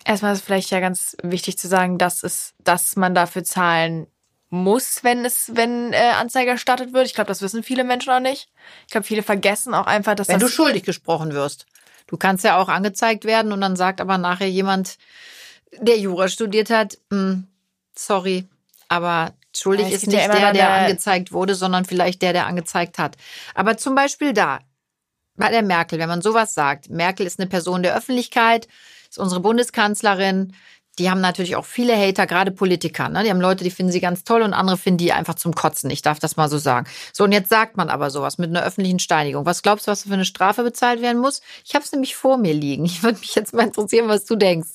Erstmal ist vielleicht ja ganz wichtig zu sagen, dass es, dass man dafür zahlen muss, wenn es, wenn äh, Anzeige erstattet wird. Ich glaube, das wissen viele Menschen auch nicht. Ich glaube, viele vergessen auch einfach, dass Wenn du das schuldig gesprochen wirst. Du kannst ja auch angezeigt werden und dann sagt aber nachher jemand, der Jura studiert hat, "Hm, sorry, aber schuldig Ja, ist ja nicht der, der eine- angezeigt wurde, sondern vielleicht der, der angezeigt hat. Aber zum Beispiel da, bei der Merkel, wenn man sowas sagt, Merkel ist eine Person der Öffentlichkeit, ist unsere Bundeskanzlerin, die haben natürlich auch viele Hater, gerade Politiker. Ne? Die haben Leute, die finden sie ganz toll und andere finden die einfach zum Kotzen. Ich darf das mal so sagen. So, und jetzt sagt man aber sowas mit einer öffentlichen Steinigung. Was glaubst du, was für eine Strafe bezahlt werden muss? Ich habe es nämlich vor mir liegen. Ich würde mich jetzt mal interessieren, was du denkst.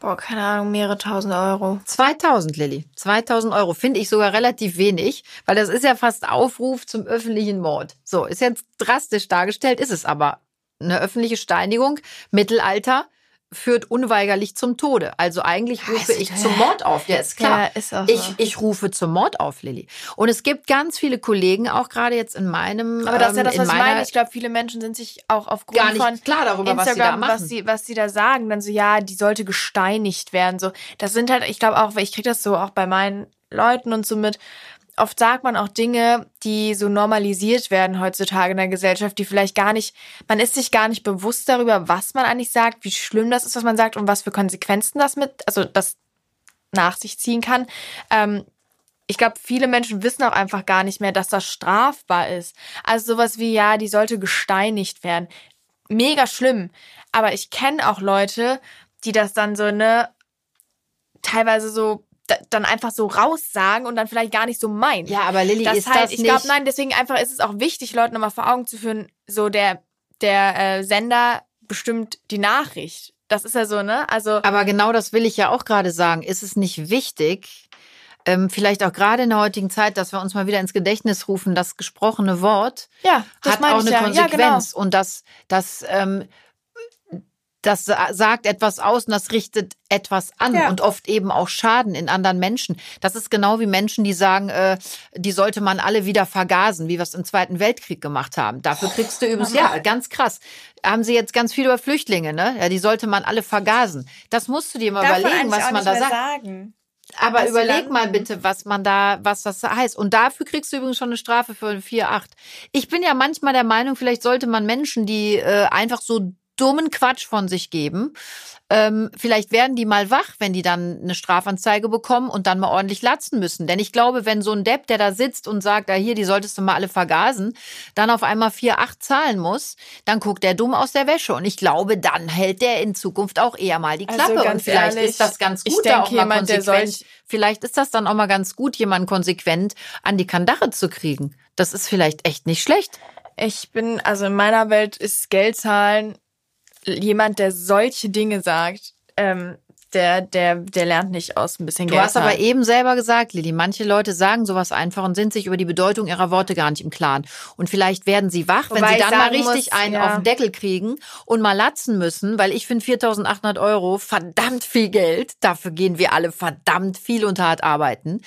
boah, keine Ahnung, mehrere tausend Euro. 2000, Lilly. 2000 Euro finde ich sogar relativ wenig, weil das ist ja fast Aufruf zum öffentlichen Mord. So, ist jetzt drastisch dargestellt, ist es aber. Eine öffentliche Steinigung, Mittelalter, führt unweigerlich zum Tode. Also eigentlich rufe ich zum Mord auf. Ja, ist klar. Ja, ist auch so. ich, ich rufe zum Mord auf, Lilly. Und es gibt ganz viele Kollegen, auch gerade jetzt in meinem Aber das ist ja ähm, das, was ich meine. Ich glaube, viele Menschen sind sich auch aufgrund gar nicht von klar darüber, was sie da Instagram, machen. was sie, was sie da sagen, dann so, ja, die sollte gesteinigt werden. So, das sind halt, ich glaube auch, ich kriege das so auch bei meinen Leuten und so mit. Oft sagt man auch Dinge, die so normalisiert werden heutzutage in der Gesellschaft, die vielleicht gar nicht, man ist sich gar nicht bewusst darüber, was man eigentlich sagt, wie schlimm das ist, was man sagt und was für Konsequenzen das mit, also das nach sich ziehen kann. Ähm, ich glaube, viele Menschen wissen auch einfach gar nicht mehr, dass das strafbar ist. Also sowas wie, ja, die sollte gesteinigt werden. Mega schlimm. Aber ich kenne auch Leute, die das dann so, ne, teilweise so, dann einfach so raussagen und dann vielleicht gar nicht so meinen. ja, aber Lilly, das ist halt, das ich nicht... glaube, nein, deswegen einfach ist es auch wichtig, Leuten nochmal vor Augen zu führen, so der, der äh, Sender bestimmt die Nachricht. Das ist ja so, ne? Also, Aber genau das will ich ja auch gerade sagen. Ist es nicht wichtig, ähm, vielleicht auch gerade in der heutigen Zeit, dass wir uns mal wieder ins Gedächtnis rufen, das gesprochene Wort ja, das hat auch eine ja. Ja, genau. Konsequenz und das, das, ähm, das sa- sagt etwas aus und das richtet etwas an Ja. und oft eben auch Schaden in anderen Menschen. Das ist genau wie Menschen, die sagen, äh, die sollte man alle wieder vergasen, wie wir es im Zweiten Weltkrieg gemacht haben. Dafür kriegst du übrigens, ja, ganz krass. Haben sie jetzt ganz viel über Flüchtlinge, ne? Ja, die sollte man alle vergasen. Das musst du dir mal Darf man überlegen, eigentlich was man da sagt. sagen. Aber überleg mal bitte, was man da, was das heißt. Und dafür kriegst du übrigens schon eine Strafe für 4,8. Ich bin ja manchmal der Meinung, vielleicht sollte man Menschen, die äh, einfach so dummen Quatsch von sich geben, ähm, vielleicht werden die mal wach, wenn die dann eine Strafanzeige bekommen und dann mal ordentlich latzen müssen. Denn ich glaube, wenn so ein Depp, der da sitzt und sagt, ah, hier, die solltest du mal alle vergasen, dann auf einmal 4,8 zahlen muss, dann guckt der dumm aus der Wäsche. Und ich glaube, dann hält der in Zukunft auch eher mal die Also Klappe. ganz und vielleicht ehrlich, ist das ganz gut, da auch mal jemand, der konsequent Vielleicht ist das dann auch mal ganz gut, jemanden konsequent an die Kandare zu kriegen. Das ist vielleicht echt nicht schlecht. Ich bin, also in meiner Welt ist Geldzahlen jemand, der solche Dinge sagt, ähm, der, der, der lernt nicht aus ein bisschen Du Geld. hast aber eben selber gesagt, Lili, manche Leute sagen sowas einfach und sind sich über die Bedeutung ihrer Worte gar nicht im Klaren. Und vielleicht werden sie wach, wenn Wobei sie dann mal richtig muss, einen ja. auf den Deckel kriegen und mal latzen müssen, weil ich finde 4.800 Euro verdammt viel Geld. Dafür gehen wir alle verdammt viel und hart arbeiten.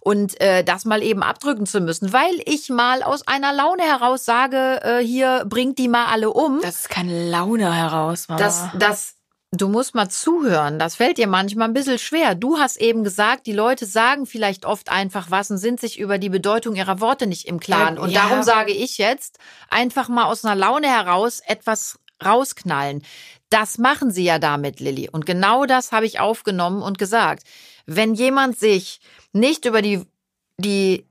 Und äh, das mal eben abdrücken zu müssen, weil ich mal aus einer Laune heraus sage, äh, hier bringt die mal alle um. das ist keine Laune heraus, Mama. Das, das, du musst mal zuhören. Das fällt dir manchmal ein bisschen schwer. Du hast eben gesagt, die Leute sagen vielleicht oft einfach was und sind sich über die Bedeutung ihrer Worte nicht im Klaren. Ja, und ja. darum sage ich jetzt, einfach mal aus einer Laune heraus etwas rausknallen. Das machen sie ja damit, Lilly. Und genau das habe ich aufgenommen und gesagt. Wenn jemand sich nicht über die, die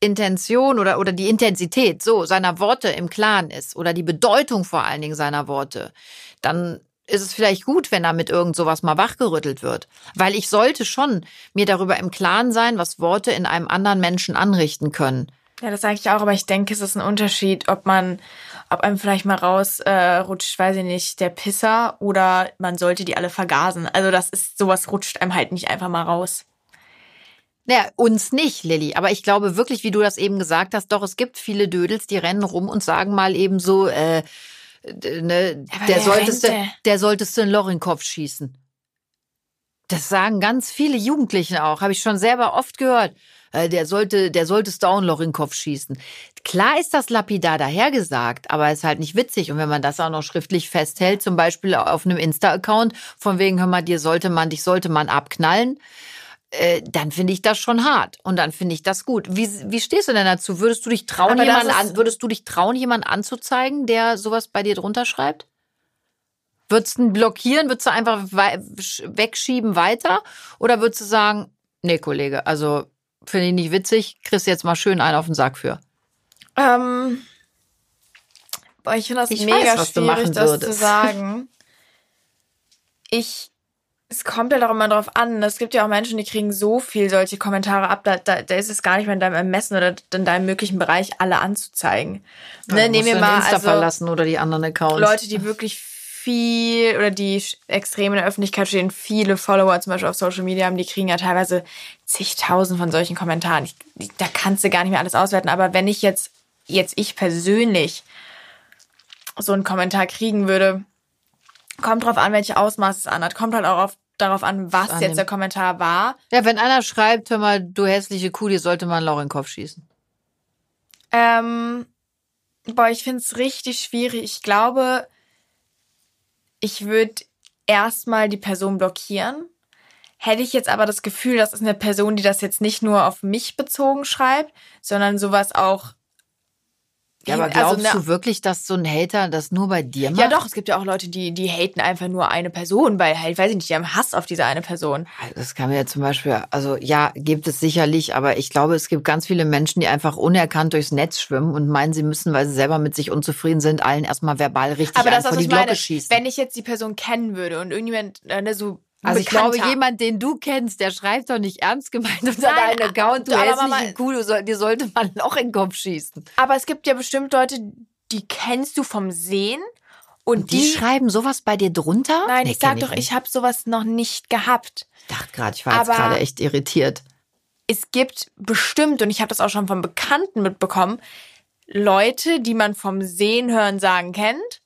Intention oder, oder die Intensität so seiner Worte im Klaren ist oder die Bedeutung vor allen Dingen seiner Worte, dann ist es vielleicht gut, wenn damit irgend sowas mal wachgerüttelt wird. Weil ich sollte schon mir darüber im Klaren sein, was Worte in einem anderen Menschen anrichten können. Ja, das sage ich auch, aber ich denke, es ist ein Unterschied, ob man, ob einem vielleicht mal rausrutscht, äh, weiß ich nicht, der Pisser oder man sollte die alle vergasen. Also das ist, sowas rutscht einem halt nicht einfach mal raus. Naja, uns nicht, Lilly. Aber ich glaube wirklich, wie du das eben gesagt hast, doch, es gibt viele Dödels, die rennen rum und sagen mal eben so, äh, ne, der, solltest du, der solltest du in Loch in den Kopf schießen. Das sagen ganz viele Jugendlichen auch, habe ich schon selber oft gehört. Äh, der sollte, der solltest du auch ein Loch in den Kopf schießen. Klar ist das lapidar dahergesagt, aber ist halt nicht witzig. Und wenn man das auch noch schriftlich festhält, zum Beispiel auf einem Insta-Account, von wegen, hör mal, dir sollte man, dich sollte man abknallen, äh, dann finde ich das schon hart und dann finde ich das gut. Wie, wie stehst du denn dazu? Würdest du dich trauen, jemanden an, würdest du dich trauen, jemanden anzuzeigen, der sowas bei dir drunter schreibt? Würdest du ihn blockieren? Würdest du einfach wegschieben weiter? Oder würdest du sagen, nee, Kollege, also finde ich nicht witzig, kriegst jetzt mal schön einen auf den Sack für? Ähm, boah, ich finde das ich mega weiß, schwierig, das würdest. zu sagen. Ich es kommt ja halt auch immer drauf an. Es gibt ja auch Menschen, die kriegen so viel solche Kommentare ab, da, da, da ist es gar nicht mehr in deinem Ermessen oder in deinem möglichen Bereich alle anzuzeigen. Ja, ne, nehmen wir mal Insta also verlassen oder die anderen Accounts. Leute, die wirklich viel oder die extrem in der Öffentlichkeit stehen, viele Follower zum Beispiel auf Social Media haben, die kriegen ja teilweise zigtausend von solchen Kommentaren. Ich, da kannst du gar nicht mehr alles auswerten. Aber wenn ich jetzt, jetzt ich persönlich so einen Kommentar kriegen würde, kommt drauf an, welche Ausmaße es anhat. Kommt halt auch auf, darauf an, was an jetzt der Kommentar war. Ja, wenn einer schreibt, hör mal, du hässliche Kuh, dir sollte man ein Loch in den Kopf schießen. Ähm, boah, ich find's richtig schwierig. Ich glaube, ich würde erstmal die Person blockieren. Hätte ich jetzt aber das Gefühl, das ist eine Person, die das jetzt nicht nur auf mich bezogen schreibt, sondern sowas auch ja, aber also glaubst also, du wirklich, dass so ein Hater das nur bei dir macht? Ja, doch. Es gibt ja auch Leute, die, die haten einfach nur eine Person, weil halt, weiß ich nicht, die haben Hass auf diese eine Person. Das kann mir ja zum Beispiel, also ja, gibt es sicherlich, aber ich glaube, es gibt ganz viele Menschen, die einfach unerkannt durchs Netz schwimmen und meinen, sie müssen, weil sie selber mit sich unzufrieden sind, allen erstmal verbal richtig aber das, vor die Glocke meine, schießen. Wenn ich jetzt die Person kennen würde und irgendjemand äh, ne, so also ich glaube, jemand, den du kennst, der schreibt doch nicht ernst gemeint unter Nein, deinen Account, du hässliche Kuh, du soll, dir sollte man noch in den Kopf schießen. Aber es gibt ja bestimmt Leute, die kennst du vom Sehen und, und die, die, schreiben sowas bei dir drunter? Nein, nee, ich sag doch, ich, ich habe sowas noch nicht gehabt. Ich dachte gerade, ich war Aber jetzt gerade echt irritiert. Es gibt bestimmt, und ich habe das auch schon von Bekannten mitbekommen, Leute, die man vom Sehen, Hören, Sagen kennt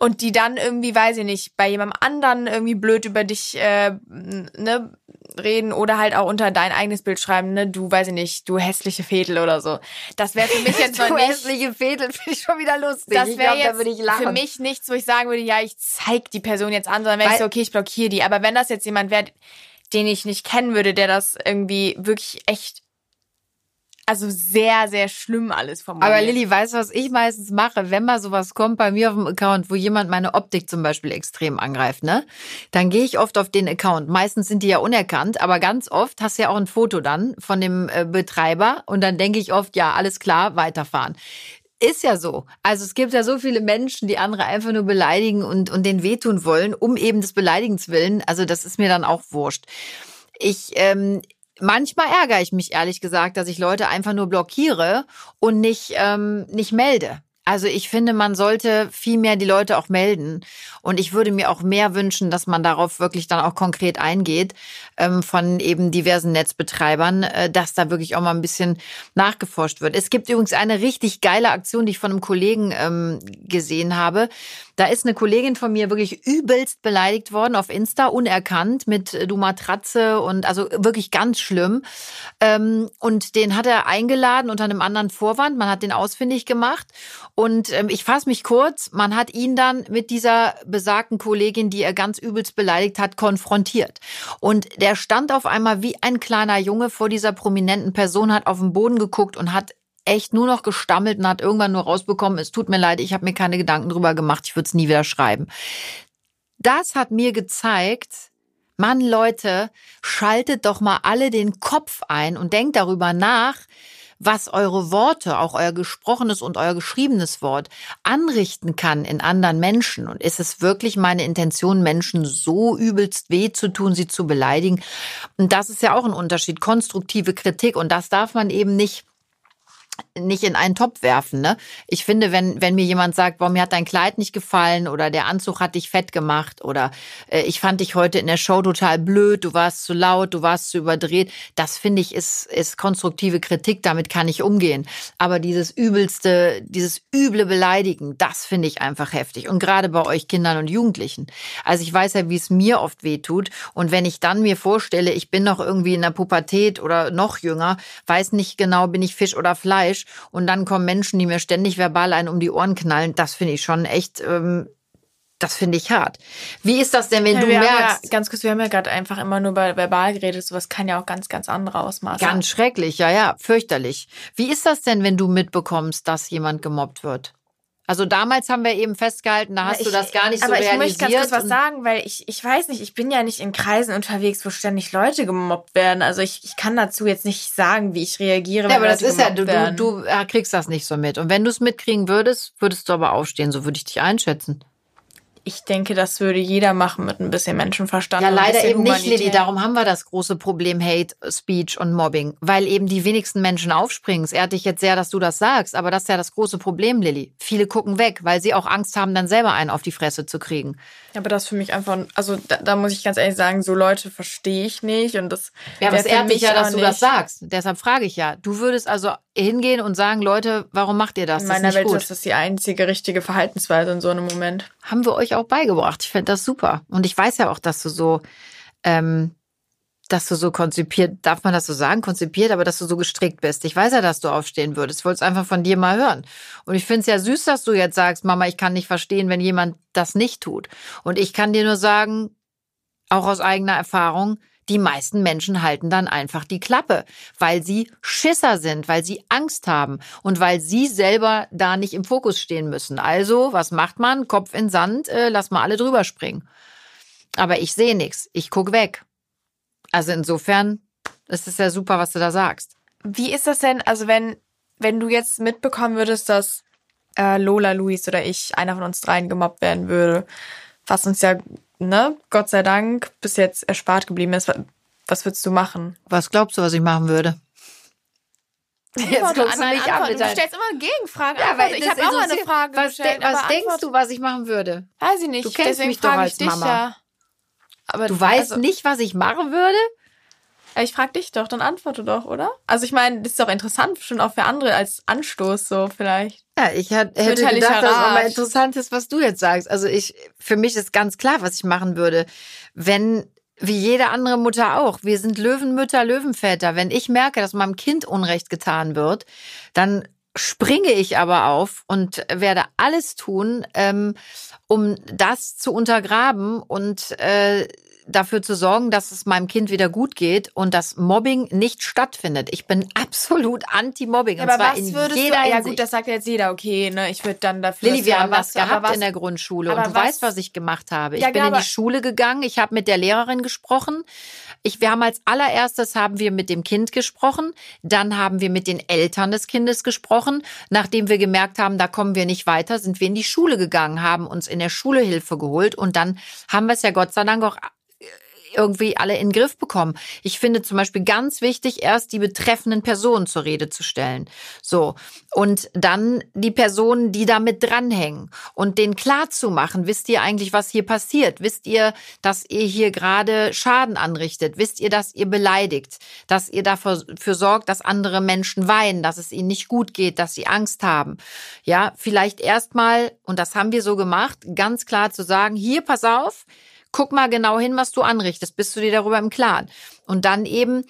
und die dann irgendwie, weiß ich nicht, bei jemandem anderen irgendwie blöd über dich äh, ne, reden oder halt auch unter dein eigenes Bild schreiben, ne, du, weiß ich nicht, du hässliche Fädel oder so. Das wäre für mich [laughs] jetzt noch nicht... hässliche Fädel [laughs] finde ich schon wieder lustig. Das wäre jetzt für mich nichts, wo ich sagen würde, ja, ich zeig die Person jetzt an, sondern wäre ich so, okay, ich blockiere die. Aber wenn das jetzt jemand wäre, den ich nicht kennen würde, der das irgendwie wirklich echt also sehr, sehr schlimm alles formuliert. Aber Lilly, weißt du, was ich meistens mache? Wenn mal sowas kommt bei mir auf dem Account, wo jemand meine Optik zum Beispiel extrem angreift, ne? Dann gehe ich oft auf den Account. Meistens sind die ja unerkannt, aber ganz oft hast du ja auch ein Foto dann von dem äh, Betreiber und dann denke ich oft, ja, alles klar, weiterfahren. Ist ja so. Also es gibt ja so viele Menschen, die andere einfach nur beleidigen und, und den wehtun wollen, um eben des Beleidigens willen. Also das ist mir dann auch wurscht. Ich, ähm, manchmal ärgere ich mich ehrlich gesagt, dass ich Leute einfach nur blockiere und nicht, ähm, nicht melde. Also ich finde, man sollte viel mehr die Leute auch melden. Und ich würde mir auch mehr wünschen, dass man darauf wirklich dann auch konkret eingeht ähm, von eben diversen Netzbetreibern, äh, dass da wirklich auch mal ein bisschen nachgeforscht wird. Es gibt übrigens eine richtig geile Aktion, die ich von einem Kollegen ähm, gesehen habe. Da ist eine Kollegin von mir wirklich übelst beleidigt worden auf Insta, unerkannt mit äh, du Matratze und also wirklich ganz schlimm. Ähm, und den hat er eingeladen unter einem anderen Vorwand. Man hat den ausfindig gemacht. Und ähm, ich fasse mich kurz, man hat ihn dann mit dieser besagten Kollegin, die er ganz übelst beleidigt hat, konfrontiert. Und der stand auf einmal wie ein kleiner Junge vor dieser prominenten Person, hat auf den Boden geguckt und hat echt nur noch gestammelt und hat irgendwann nur rausbekommen, es tut mir leid, ich habe mir keine Gedanken drüber gemacht, ich würde es nie wieder schreiben. Das hat mir gezeigt, Mann, Leute, schaltet doch mal alle den Kopf ein und denkt darüber nach, was eure Worte, auch euer gesprochenes und euer geschriebenes Wort anrichten kann in anderen Menschen. Und ist es wirklich meine Intention, Menschen so übelst weh zu tun, sie zu beleidigen? Und das ist ja auch ein Unterschied. Konstruktive Kritik. Und das darf man eben nicht nicht in einen Topf werfen. Ne? Ich finde, wenn, wenn mir jemand sagt, boah, mir hat dein Kleid nicht gefallen oder der Anzug hat dich fett gemacht oder äh, ich fand dich heute in der Show total blöd, du warst zu laut, du warst zu überdreht, das finde ich ist, ist konstruktive Kritik, damit kann ich umgehen. Aber dieses übelste, dieses üble Beleidigen, das finde ich einfach heftig. Und gerade bei euch Kindern und Jugendlichen. Also ich weiß ja, wie es mir oft weh tut. Und wenn ich dann mir vorstelle, ich bin noch irgendwie in der Pubertät oder noch jünger, weiß nicht genau, bin ich Fisch oder Fleisch, Fleisch und dann kommen Menschen, die mir ständig verbal einen um die Ohren knallen, das finde ich schon echt, ähm, das finde ich hart. Wie ist das denn, wenn ja, du merkst? Ja, ganz kurz, wir haben ja gerade einfach immer nur bei verbal geredet, sowas kann ja auch ganz, ganz andere Ausmaße. Ganz schrecklich, ja, ja, fürchterlich. Wie ist das denn, wenn du mitbekommst, dass jemand gemobbt wird? Also damals haben wir eben festgehalten, da hast ich, du das gar nicht so realisiert. Aber ich möchte ganz kurz was sagen, weil ich, ich weiß nicht, ich bin ja nicht in Kreisen unterwegs, wo ständig Leute gemobbt werden. Also ich, ich kann dazu jetzt nicht sagen, wie ich reagiere. Ja, aber das ist ja, du, du, du kriegst das nicht so mit. Und wenn du es mitkriegen würdest, würdest du aber aufstehen. So würde ich dich einschätzen. Ich denke, das würde jeder machen mit ein bisschen Menschenverstand. Ja, leider eben nicht, Lilly. Darum haben wir das große Problem Hate Speech und Mobbing, weil eben die wenigsten Menschen aufspringen. Es ehrt dich jetzt sehr, dass du das sagst, aber das ist ja das große Problem, Lilly. Viele gucken weg, weil sie auch Angst haben, dann selber einen auf die Fresse zu kriegen. Aber das für mich einfach, also da, da muss ich ganz ehrlich sagen, so Leute verstehe ich nicht und das. Ja, aber es ehrt mich ja, dass du das sagst. Deshalb frage ich ja. Du würdest also hingehen und sagen, Leute, warum macht ihr das? In meiner das Welt gut. ist das die einzige richtige Verhaltensweise in so einem Moment. Haben wir euch auch beigebracht. Ich finde das super. Und ich weiß ja auch, dass du so, ähm, dass du so konzipiert, darf man das so sagen, konzipiert, aber dass du so gestrickt bist. Ich weiß ja, dass du aufstehen würdest. Ich wollte es einfach von dir mal hören. Und ich finde es ja süß, dass du jetzt sagst, Mama, ich kann nicht verstehen, wenn jemand das nicht tut. Und ich kann dir nur sagen, auch aus eigener Erfahrung, die meisten Menschen halten dann einfach die Klappe, weil sie Schisser sind, weil sie Angst haben und weil sie selber da nicht im Fokus stehen müssen. Also, was macht man? Kopf in Sand, äh, lass mal alle drüber springen. Aber ich sehe nichts, ich guck weg. Also insofern ist es ja super, was du da sagst. Wie ist das denn, also wenn, wenn du jetzt mitbekommen würdest, dass äh, Lola, Luis oder ich, einer von uns dreien gemobbt werden würde, was uns ja ne, Gott sei Dank bis jetzt erspart geblieben ist. Was würdest du machen? Was glaubst du, was ich machen würde? Jetzt guckst du mich an, Du stellst immer Gegenfragen. Ja, aber ich habe auch mal eine Frage was gestellt. De was denkst du, was ich machen würde? Weiß ich nicht. Du kennst Deswegen mich doch als Mama. Ja. Aber du weißt also, nicht, was ich machen würde? Ich frage dich doch, dann antworte doch, oder? Also ich meine, das ist doch interessant, schon auch für andere als Anstoß so vielleicht. Ja, ich hätte gedacht, dass es auch mal interessant ist, was du jetzt sagst. Also ich, für mich ist ganz klar, was ich machen würde. Wenn, wie jede andere Mutter auch, wir sind Löwenmütter, Löwenväter. Wenn ich merke, dass meinem Kind Unrecht getan wird, dann springe ich aber auf und werde alles tun, ähm, um das zu untergraben und äh, dafür zu sorgen, dass es meinem Kind wieder gut geht und dass Mobbing nicht stattfindet. Ich bin [laughs] absolut anti-Mobbing. Aber was würdest jeder du, ja gut, das sagt jetzt jeder, okay, ne, ich würde dann dafür Lilly, wir haben was gehabt was, in der Grundschule und du was, weißt, was ich gemacht habe. Ich ja, bin in die Schule gegangen, ich habe mit der Lehrerin gesprochen. Ich, wir haben als allererstes haben wir mit dem Kind gesprochen, dann haben wir mit den Eltern des Kindes gesprochen. Nachdem wir gemerkt haben, da kommen wir nicht weiter, sind wir in die Schule gegangen, haben uns in der Schule Hilfe geholt und dann haben wir es ja Gott sei Dank auch irgendwie alle in den Griff bekommen. Ich finde zum Beispiel ganz wichtig, erst die betreffenden Personen zur Rede zu stellen. So. Und dann die Personen, die damit dranhängen und denen klar zu machen, wisst ihr eigentlich, was hier passiert? Wisst ihr, dass ihr hier gerade Schaden anrichtet? Wisst ihr, dass ihr beleidigt? Dass ihr dafür sorgt, dass andere Menschen weinen, dass es ihnen nicht gut geht, dass sie Angst haben? Ja, vielleicht erstmal, und das haben wir so gemacht, ganz klar zu sagen, hier, pass auf, guck mal genau hin, was du anrichtest, bist du dir darüber im Klaren. Und dann eben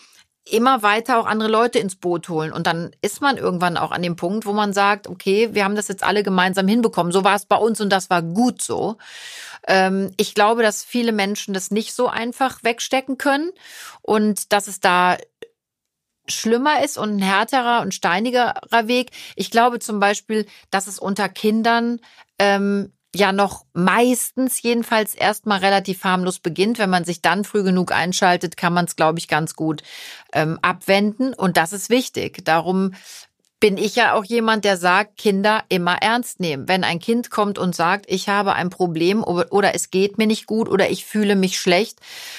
immer weiter auch andere Leute ins Boot holen. Und dann ist man irgendwann auch an dem Punkt, wo man sagt, okay, wir haben das jetzt alle gemeinsam hinbekommen. So war es bei uns und das war gut so. Ähm, ich glaube, dass viele Menschen das nicht so einfach wegstecken können und dass es da schlimmer ist und ein härterer und steinigerer Weg. Ich glaube zum Beispiel, dass es unter Kindern ähm, ja noch meistens jedenfalls erstmal relativ harmlos beginnt. Wenn man sich dann früh genug einschaltet, kann man es, glaube ich, ganz gut ähm, abwenden. Und das ist wichtig. Darum bin ich ja auch jemand, der sagt, Kinder immer ernst nehmen. Wenn ein Kind kommt und sagt, ich habe ein Problem oder es geht mir nicht gut oder ich fühle mich schlecht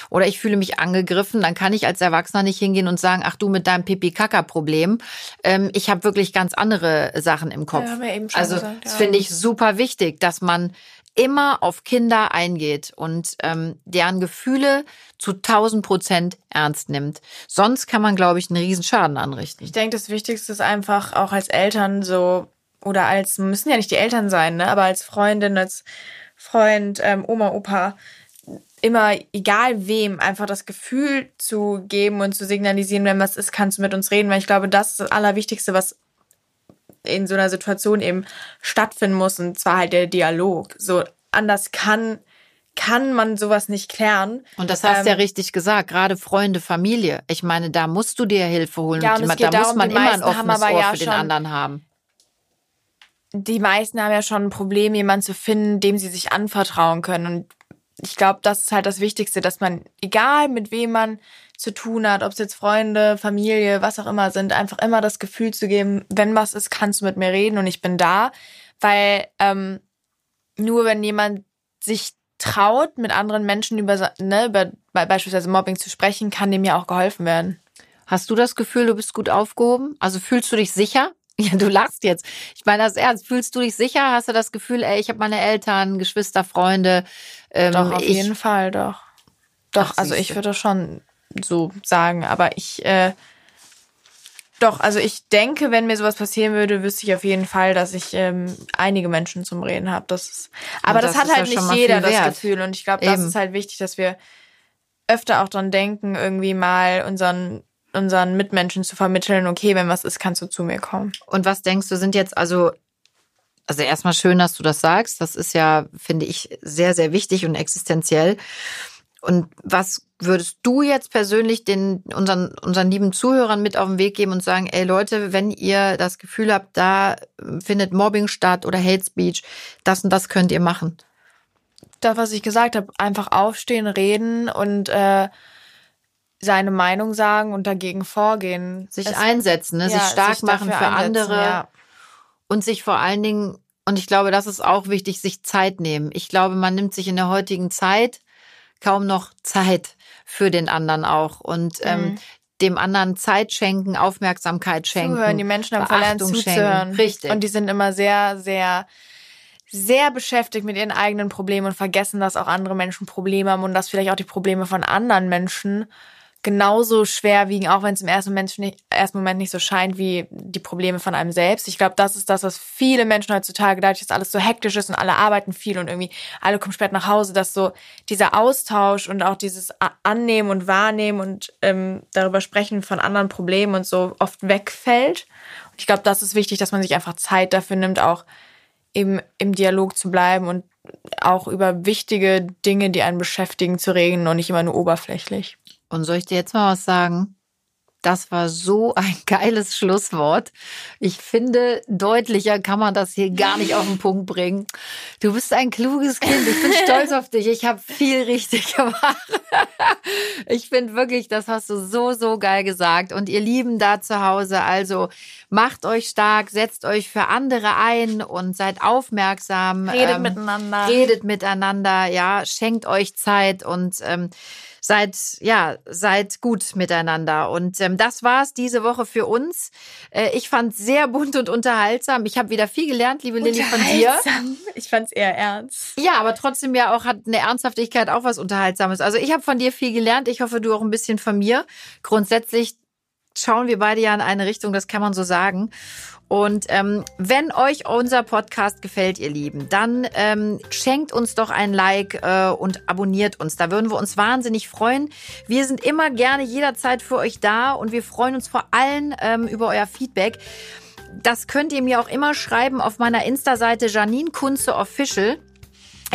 oder ich fühle mich angegriffen, dann kann ich als Erwachsener nicht hingehen und sagen, ach du mit deinem Pipi-Kaka-Problem. Ähm, ich habe wirklich ganz andere Sachen im Kopf. Ja, also gesagt, ja. das finde ich super wichtig, dass man immer auf Kinder eingeht und ähm, deren Gefühle zu 1000 Prozent ernst nimmt. Sonst kann man, glaube ich, einen riesen Schaden anrichten. Ich denke, das Wichtigste ist einfach auch als Eltern so oder als müssen ja nicht die Eltern sein, ne, aber als Freundin, als Freund, ähm, Oma, Opa immer, egal wem, einfach das Gefühl zu geben und zu signalisieren, wenn was ist, kannst du mit uns reden, weil ich glaube, das ist das Allerwichtigste, was in so einer Situation eben stattfinden muss und zwar halt der Dialog. So anders kann kann man sowas nicht klären. Und das hast du ähm, ja richtig gesagt, gerade Freunde, Familie. Ich meine, da musst du dir Hilfe holen. Ja, und da darum, muss man immer ein offenes Ohr ja für den anderen haben. Die meisten haben ja schon ein Problem, jemanden zu finden, dem sie sich anvertrauen können. Und ich glaube, das ist halt das Wichtigste, dass man, egal mit wem man zu tun hat, ob es jetzt Freunde, Familie, was auch immer sind, einfach immer das Gefühl zu geben, wenn was ist, kannst du mit mir reden und ich bin da. Weil ähm, nur wenn jemand sich traut, mit anderen Menschen über, ne, über beispielsweise Mobbing zu sprechen, kann dem ja auch geholfen werden. Hast du das Gefühl, du bist gut aufgehoben? Also fühlst du dich sicher? [laughs] Ja, du lachst jetzt. Ich meine das ernst. Fühlst du dich sicher? Hast du das Gefühl, ey, ich habe meine Eltern, Geschwister, Freunde? Ähm, doch, auf jeden Fall, doch. Doch, Ach, also ich würde schon so sagen. Aber ich, äh, doch, also ich denke, wenn mir sowas passieren würde, wüsste ich auf jeden Fall, dass ich ähm, einige Menschen zum Reden habe. Das ist, aber das, das, hat halt ja nicht jeder das Gefühl. Und ich glaube, das ist halt wichtig, dass wir öfter auch dran denken, irgendwie mal unseren unseren Mitmenschen zu vermitteln, okay, wenn was ist, kannst du zu mir kommen. Und was denkst du, sind jetzt also also erstmal schön, dass du das sagst. Das ist ja, finde ich, sehr, sehr wichtig und existenziell. Und was würdest du jetzt persönlich den unseren unseren lieben Zuhörern mit auf den Weg geben und sagen, ey Leute, wenn ihr das Gefühl habt, da findet Mobbing statt oder Hate Speech, das und das könnt ihr machen? Das, was ich gesagt habe, einfach aufstehen, reden und äh, seine Meinung sagen und dagegen vorgehen. Sich es, einsetzen, ne? Ja, sich stark sich machen für andere ja. und sich vor allen Dingen, und ich glaube, das ist auch wichtig, sich Zeit nehmen. Ich glaube, man nimmt sich in der heutigen Zeit kaum noch Zeit für den anderen auch. Und ähm, mhm. dem anderen Zeit schenken, Aufmerksamkeit schenken. Zuhören. Die Menschen haben verlernt zuzuhören. Richtig. Und die sind immer sehr, sehr sehr beschäftigt mit ihren eigenen Problemen und vergessen, dass auch andere Menschen Probleme haben und dass vielleicht auch die Probleme von anderen Menschen genauso schwer wiegen, auch wenn es im ersten Moment, nicht, ersten Moment nicht so scheint wie die Probleme von einem selbst. Ich glaube, das ist das, was viele Menschen heutzutage, dadurch, dass alles so hektisch ist und alle arbeiten viel und irgendwie alle kommen spät nach Hause, dass so dieser Austausch und auch dieses Annehmen und Wahrnehmen und ähm, darüber sprechen von anderen Problemen und so oft wegfällt. Und ich glaube, das ist wichtig, dass man sich einfach Zeit dafür nimmt, auch eben im Dialog zu bleiben und auch über wichtige Dinge, die einen beschäftigen, zu reden und nicht immer nur oberflächlich. Und soll ich dir jetzt mal was sagen? Das war so ein [laughs] geiles Schlusswort. Ich finde, deutlicher kann man das hier gar nicht auf den [laughs] Punkt bringen. Du bist ein kluges Kind. Ich bin stolz auf dich. Ich habe viel richtig [laughs] gemacht. Ich finde wirklich, das hast du so, so geil gesagt. Und ihr Lieben da zu Hause, also macht euch stark, setzt euch für andere ein und seid aufmerksam. Redet ähm, miteinander. Redet miteinander, ja, schenkt euch Zeit und ähm, seid, ja, seid gut miteinander. Und ähm, das war's diese Woche für uns. Äh, ich fand sehr bunt und unterhaltsam. Ich habe wieder viel gelernt, liebe Lilly, von dir. Ich fand's eher ernst. Ja, aber trotzdem ja auch hat eine Ernsthaftigkeit auch was Unterhaltsames. Also ich habe von dir viel gelernt. Ich hoffe, du auch ein bisschen von mir. Grundsätzlich schauen wir beide ja in eine Richtung, das kann man so sagen. Und ähm, wenn euch unser Podcast gefällt, ihr Lieben, dann ähm, schenkt uns doch ein Like äh, und abonniert uns. Da würden wir uns wahnsinnig freuen. Wir sind immer gerne jederzeit für euch da und wir freuen uns vor allem ähm, über euer Feedback. Das könnt ihr mir auch immer schreiben auf meiner Insta-Seite Janine Kunze Official.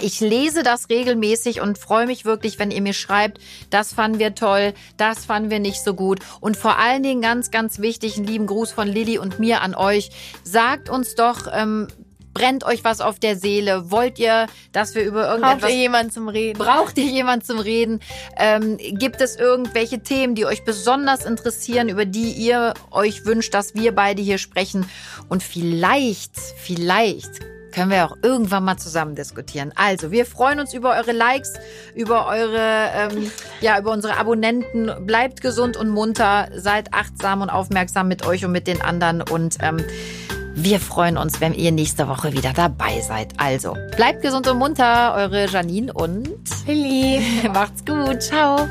Ich lese das regelmäßig und freue mich wirklich, wenn ihr mir schreibt, das fanden wir toll, das fanden wir nicht so gut. Und vor allen Dingen ganz, ganz wichtig, einen lieben Gruß von Lilly und mir an euch. Sagt uns doch, ähm, brennt euch was auf der Seele? Wollt ihr, dass wir über irgendetwas... Braucht ihr jemanden zum Reden? Braucht ihr jemanden zum Reden? Ähm, gibt es irgendwelche Themen, die euch besonders interessieren, über die ihr euch wünscht, dass wir beide hier sprechen? Und vielleicht, vielleicht können wir auch irgendwann mal zusammen diskutieren. Also, wir freuen uns über eure Likes, über eure, ähm, ja, über unsere Abonnenten. Bleibt gesund und munter, seid achtsam und aufmerksam mit euch und mit den anderen und ähm, wir freuen uns, wenn ihr nächste Woche wieder dabei seid. Also, bleibt gesund und munter, eure Janine und Lilly. [laughs] Macht's gut. Ciao.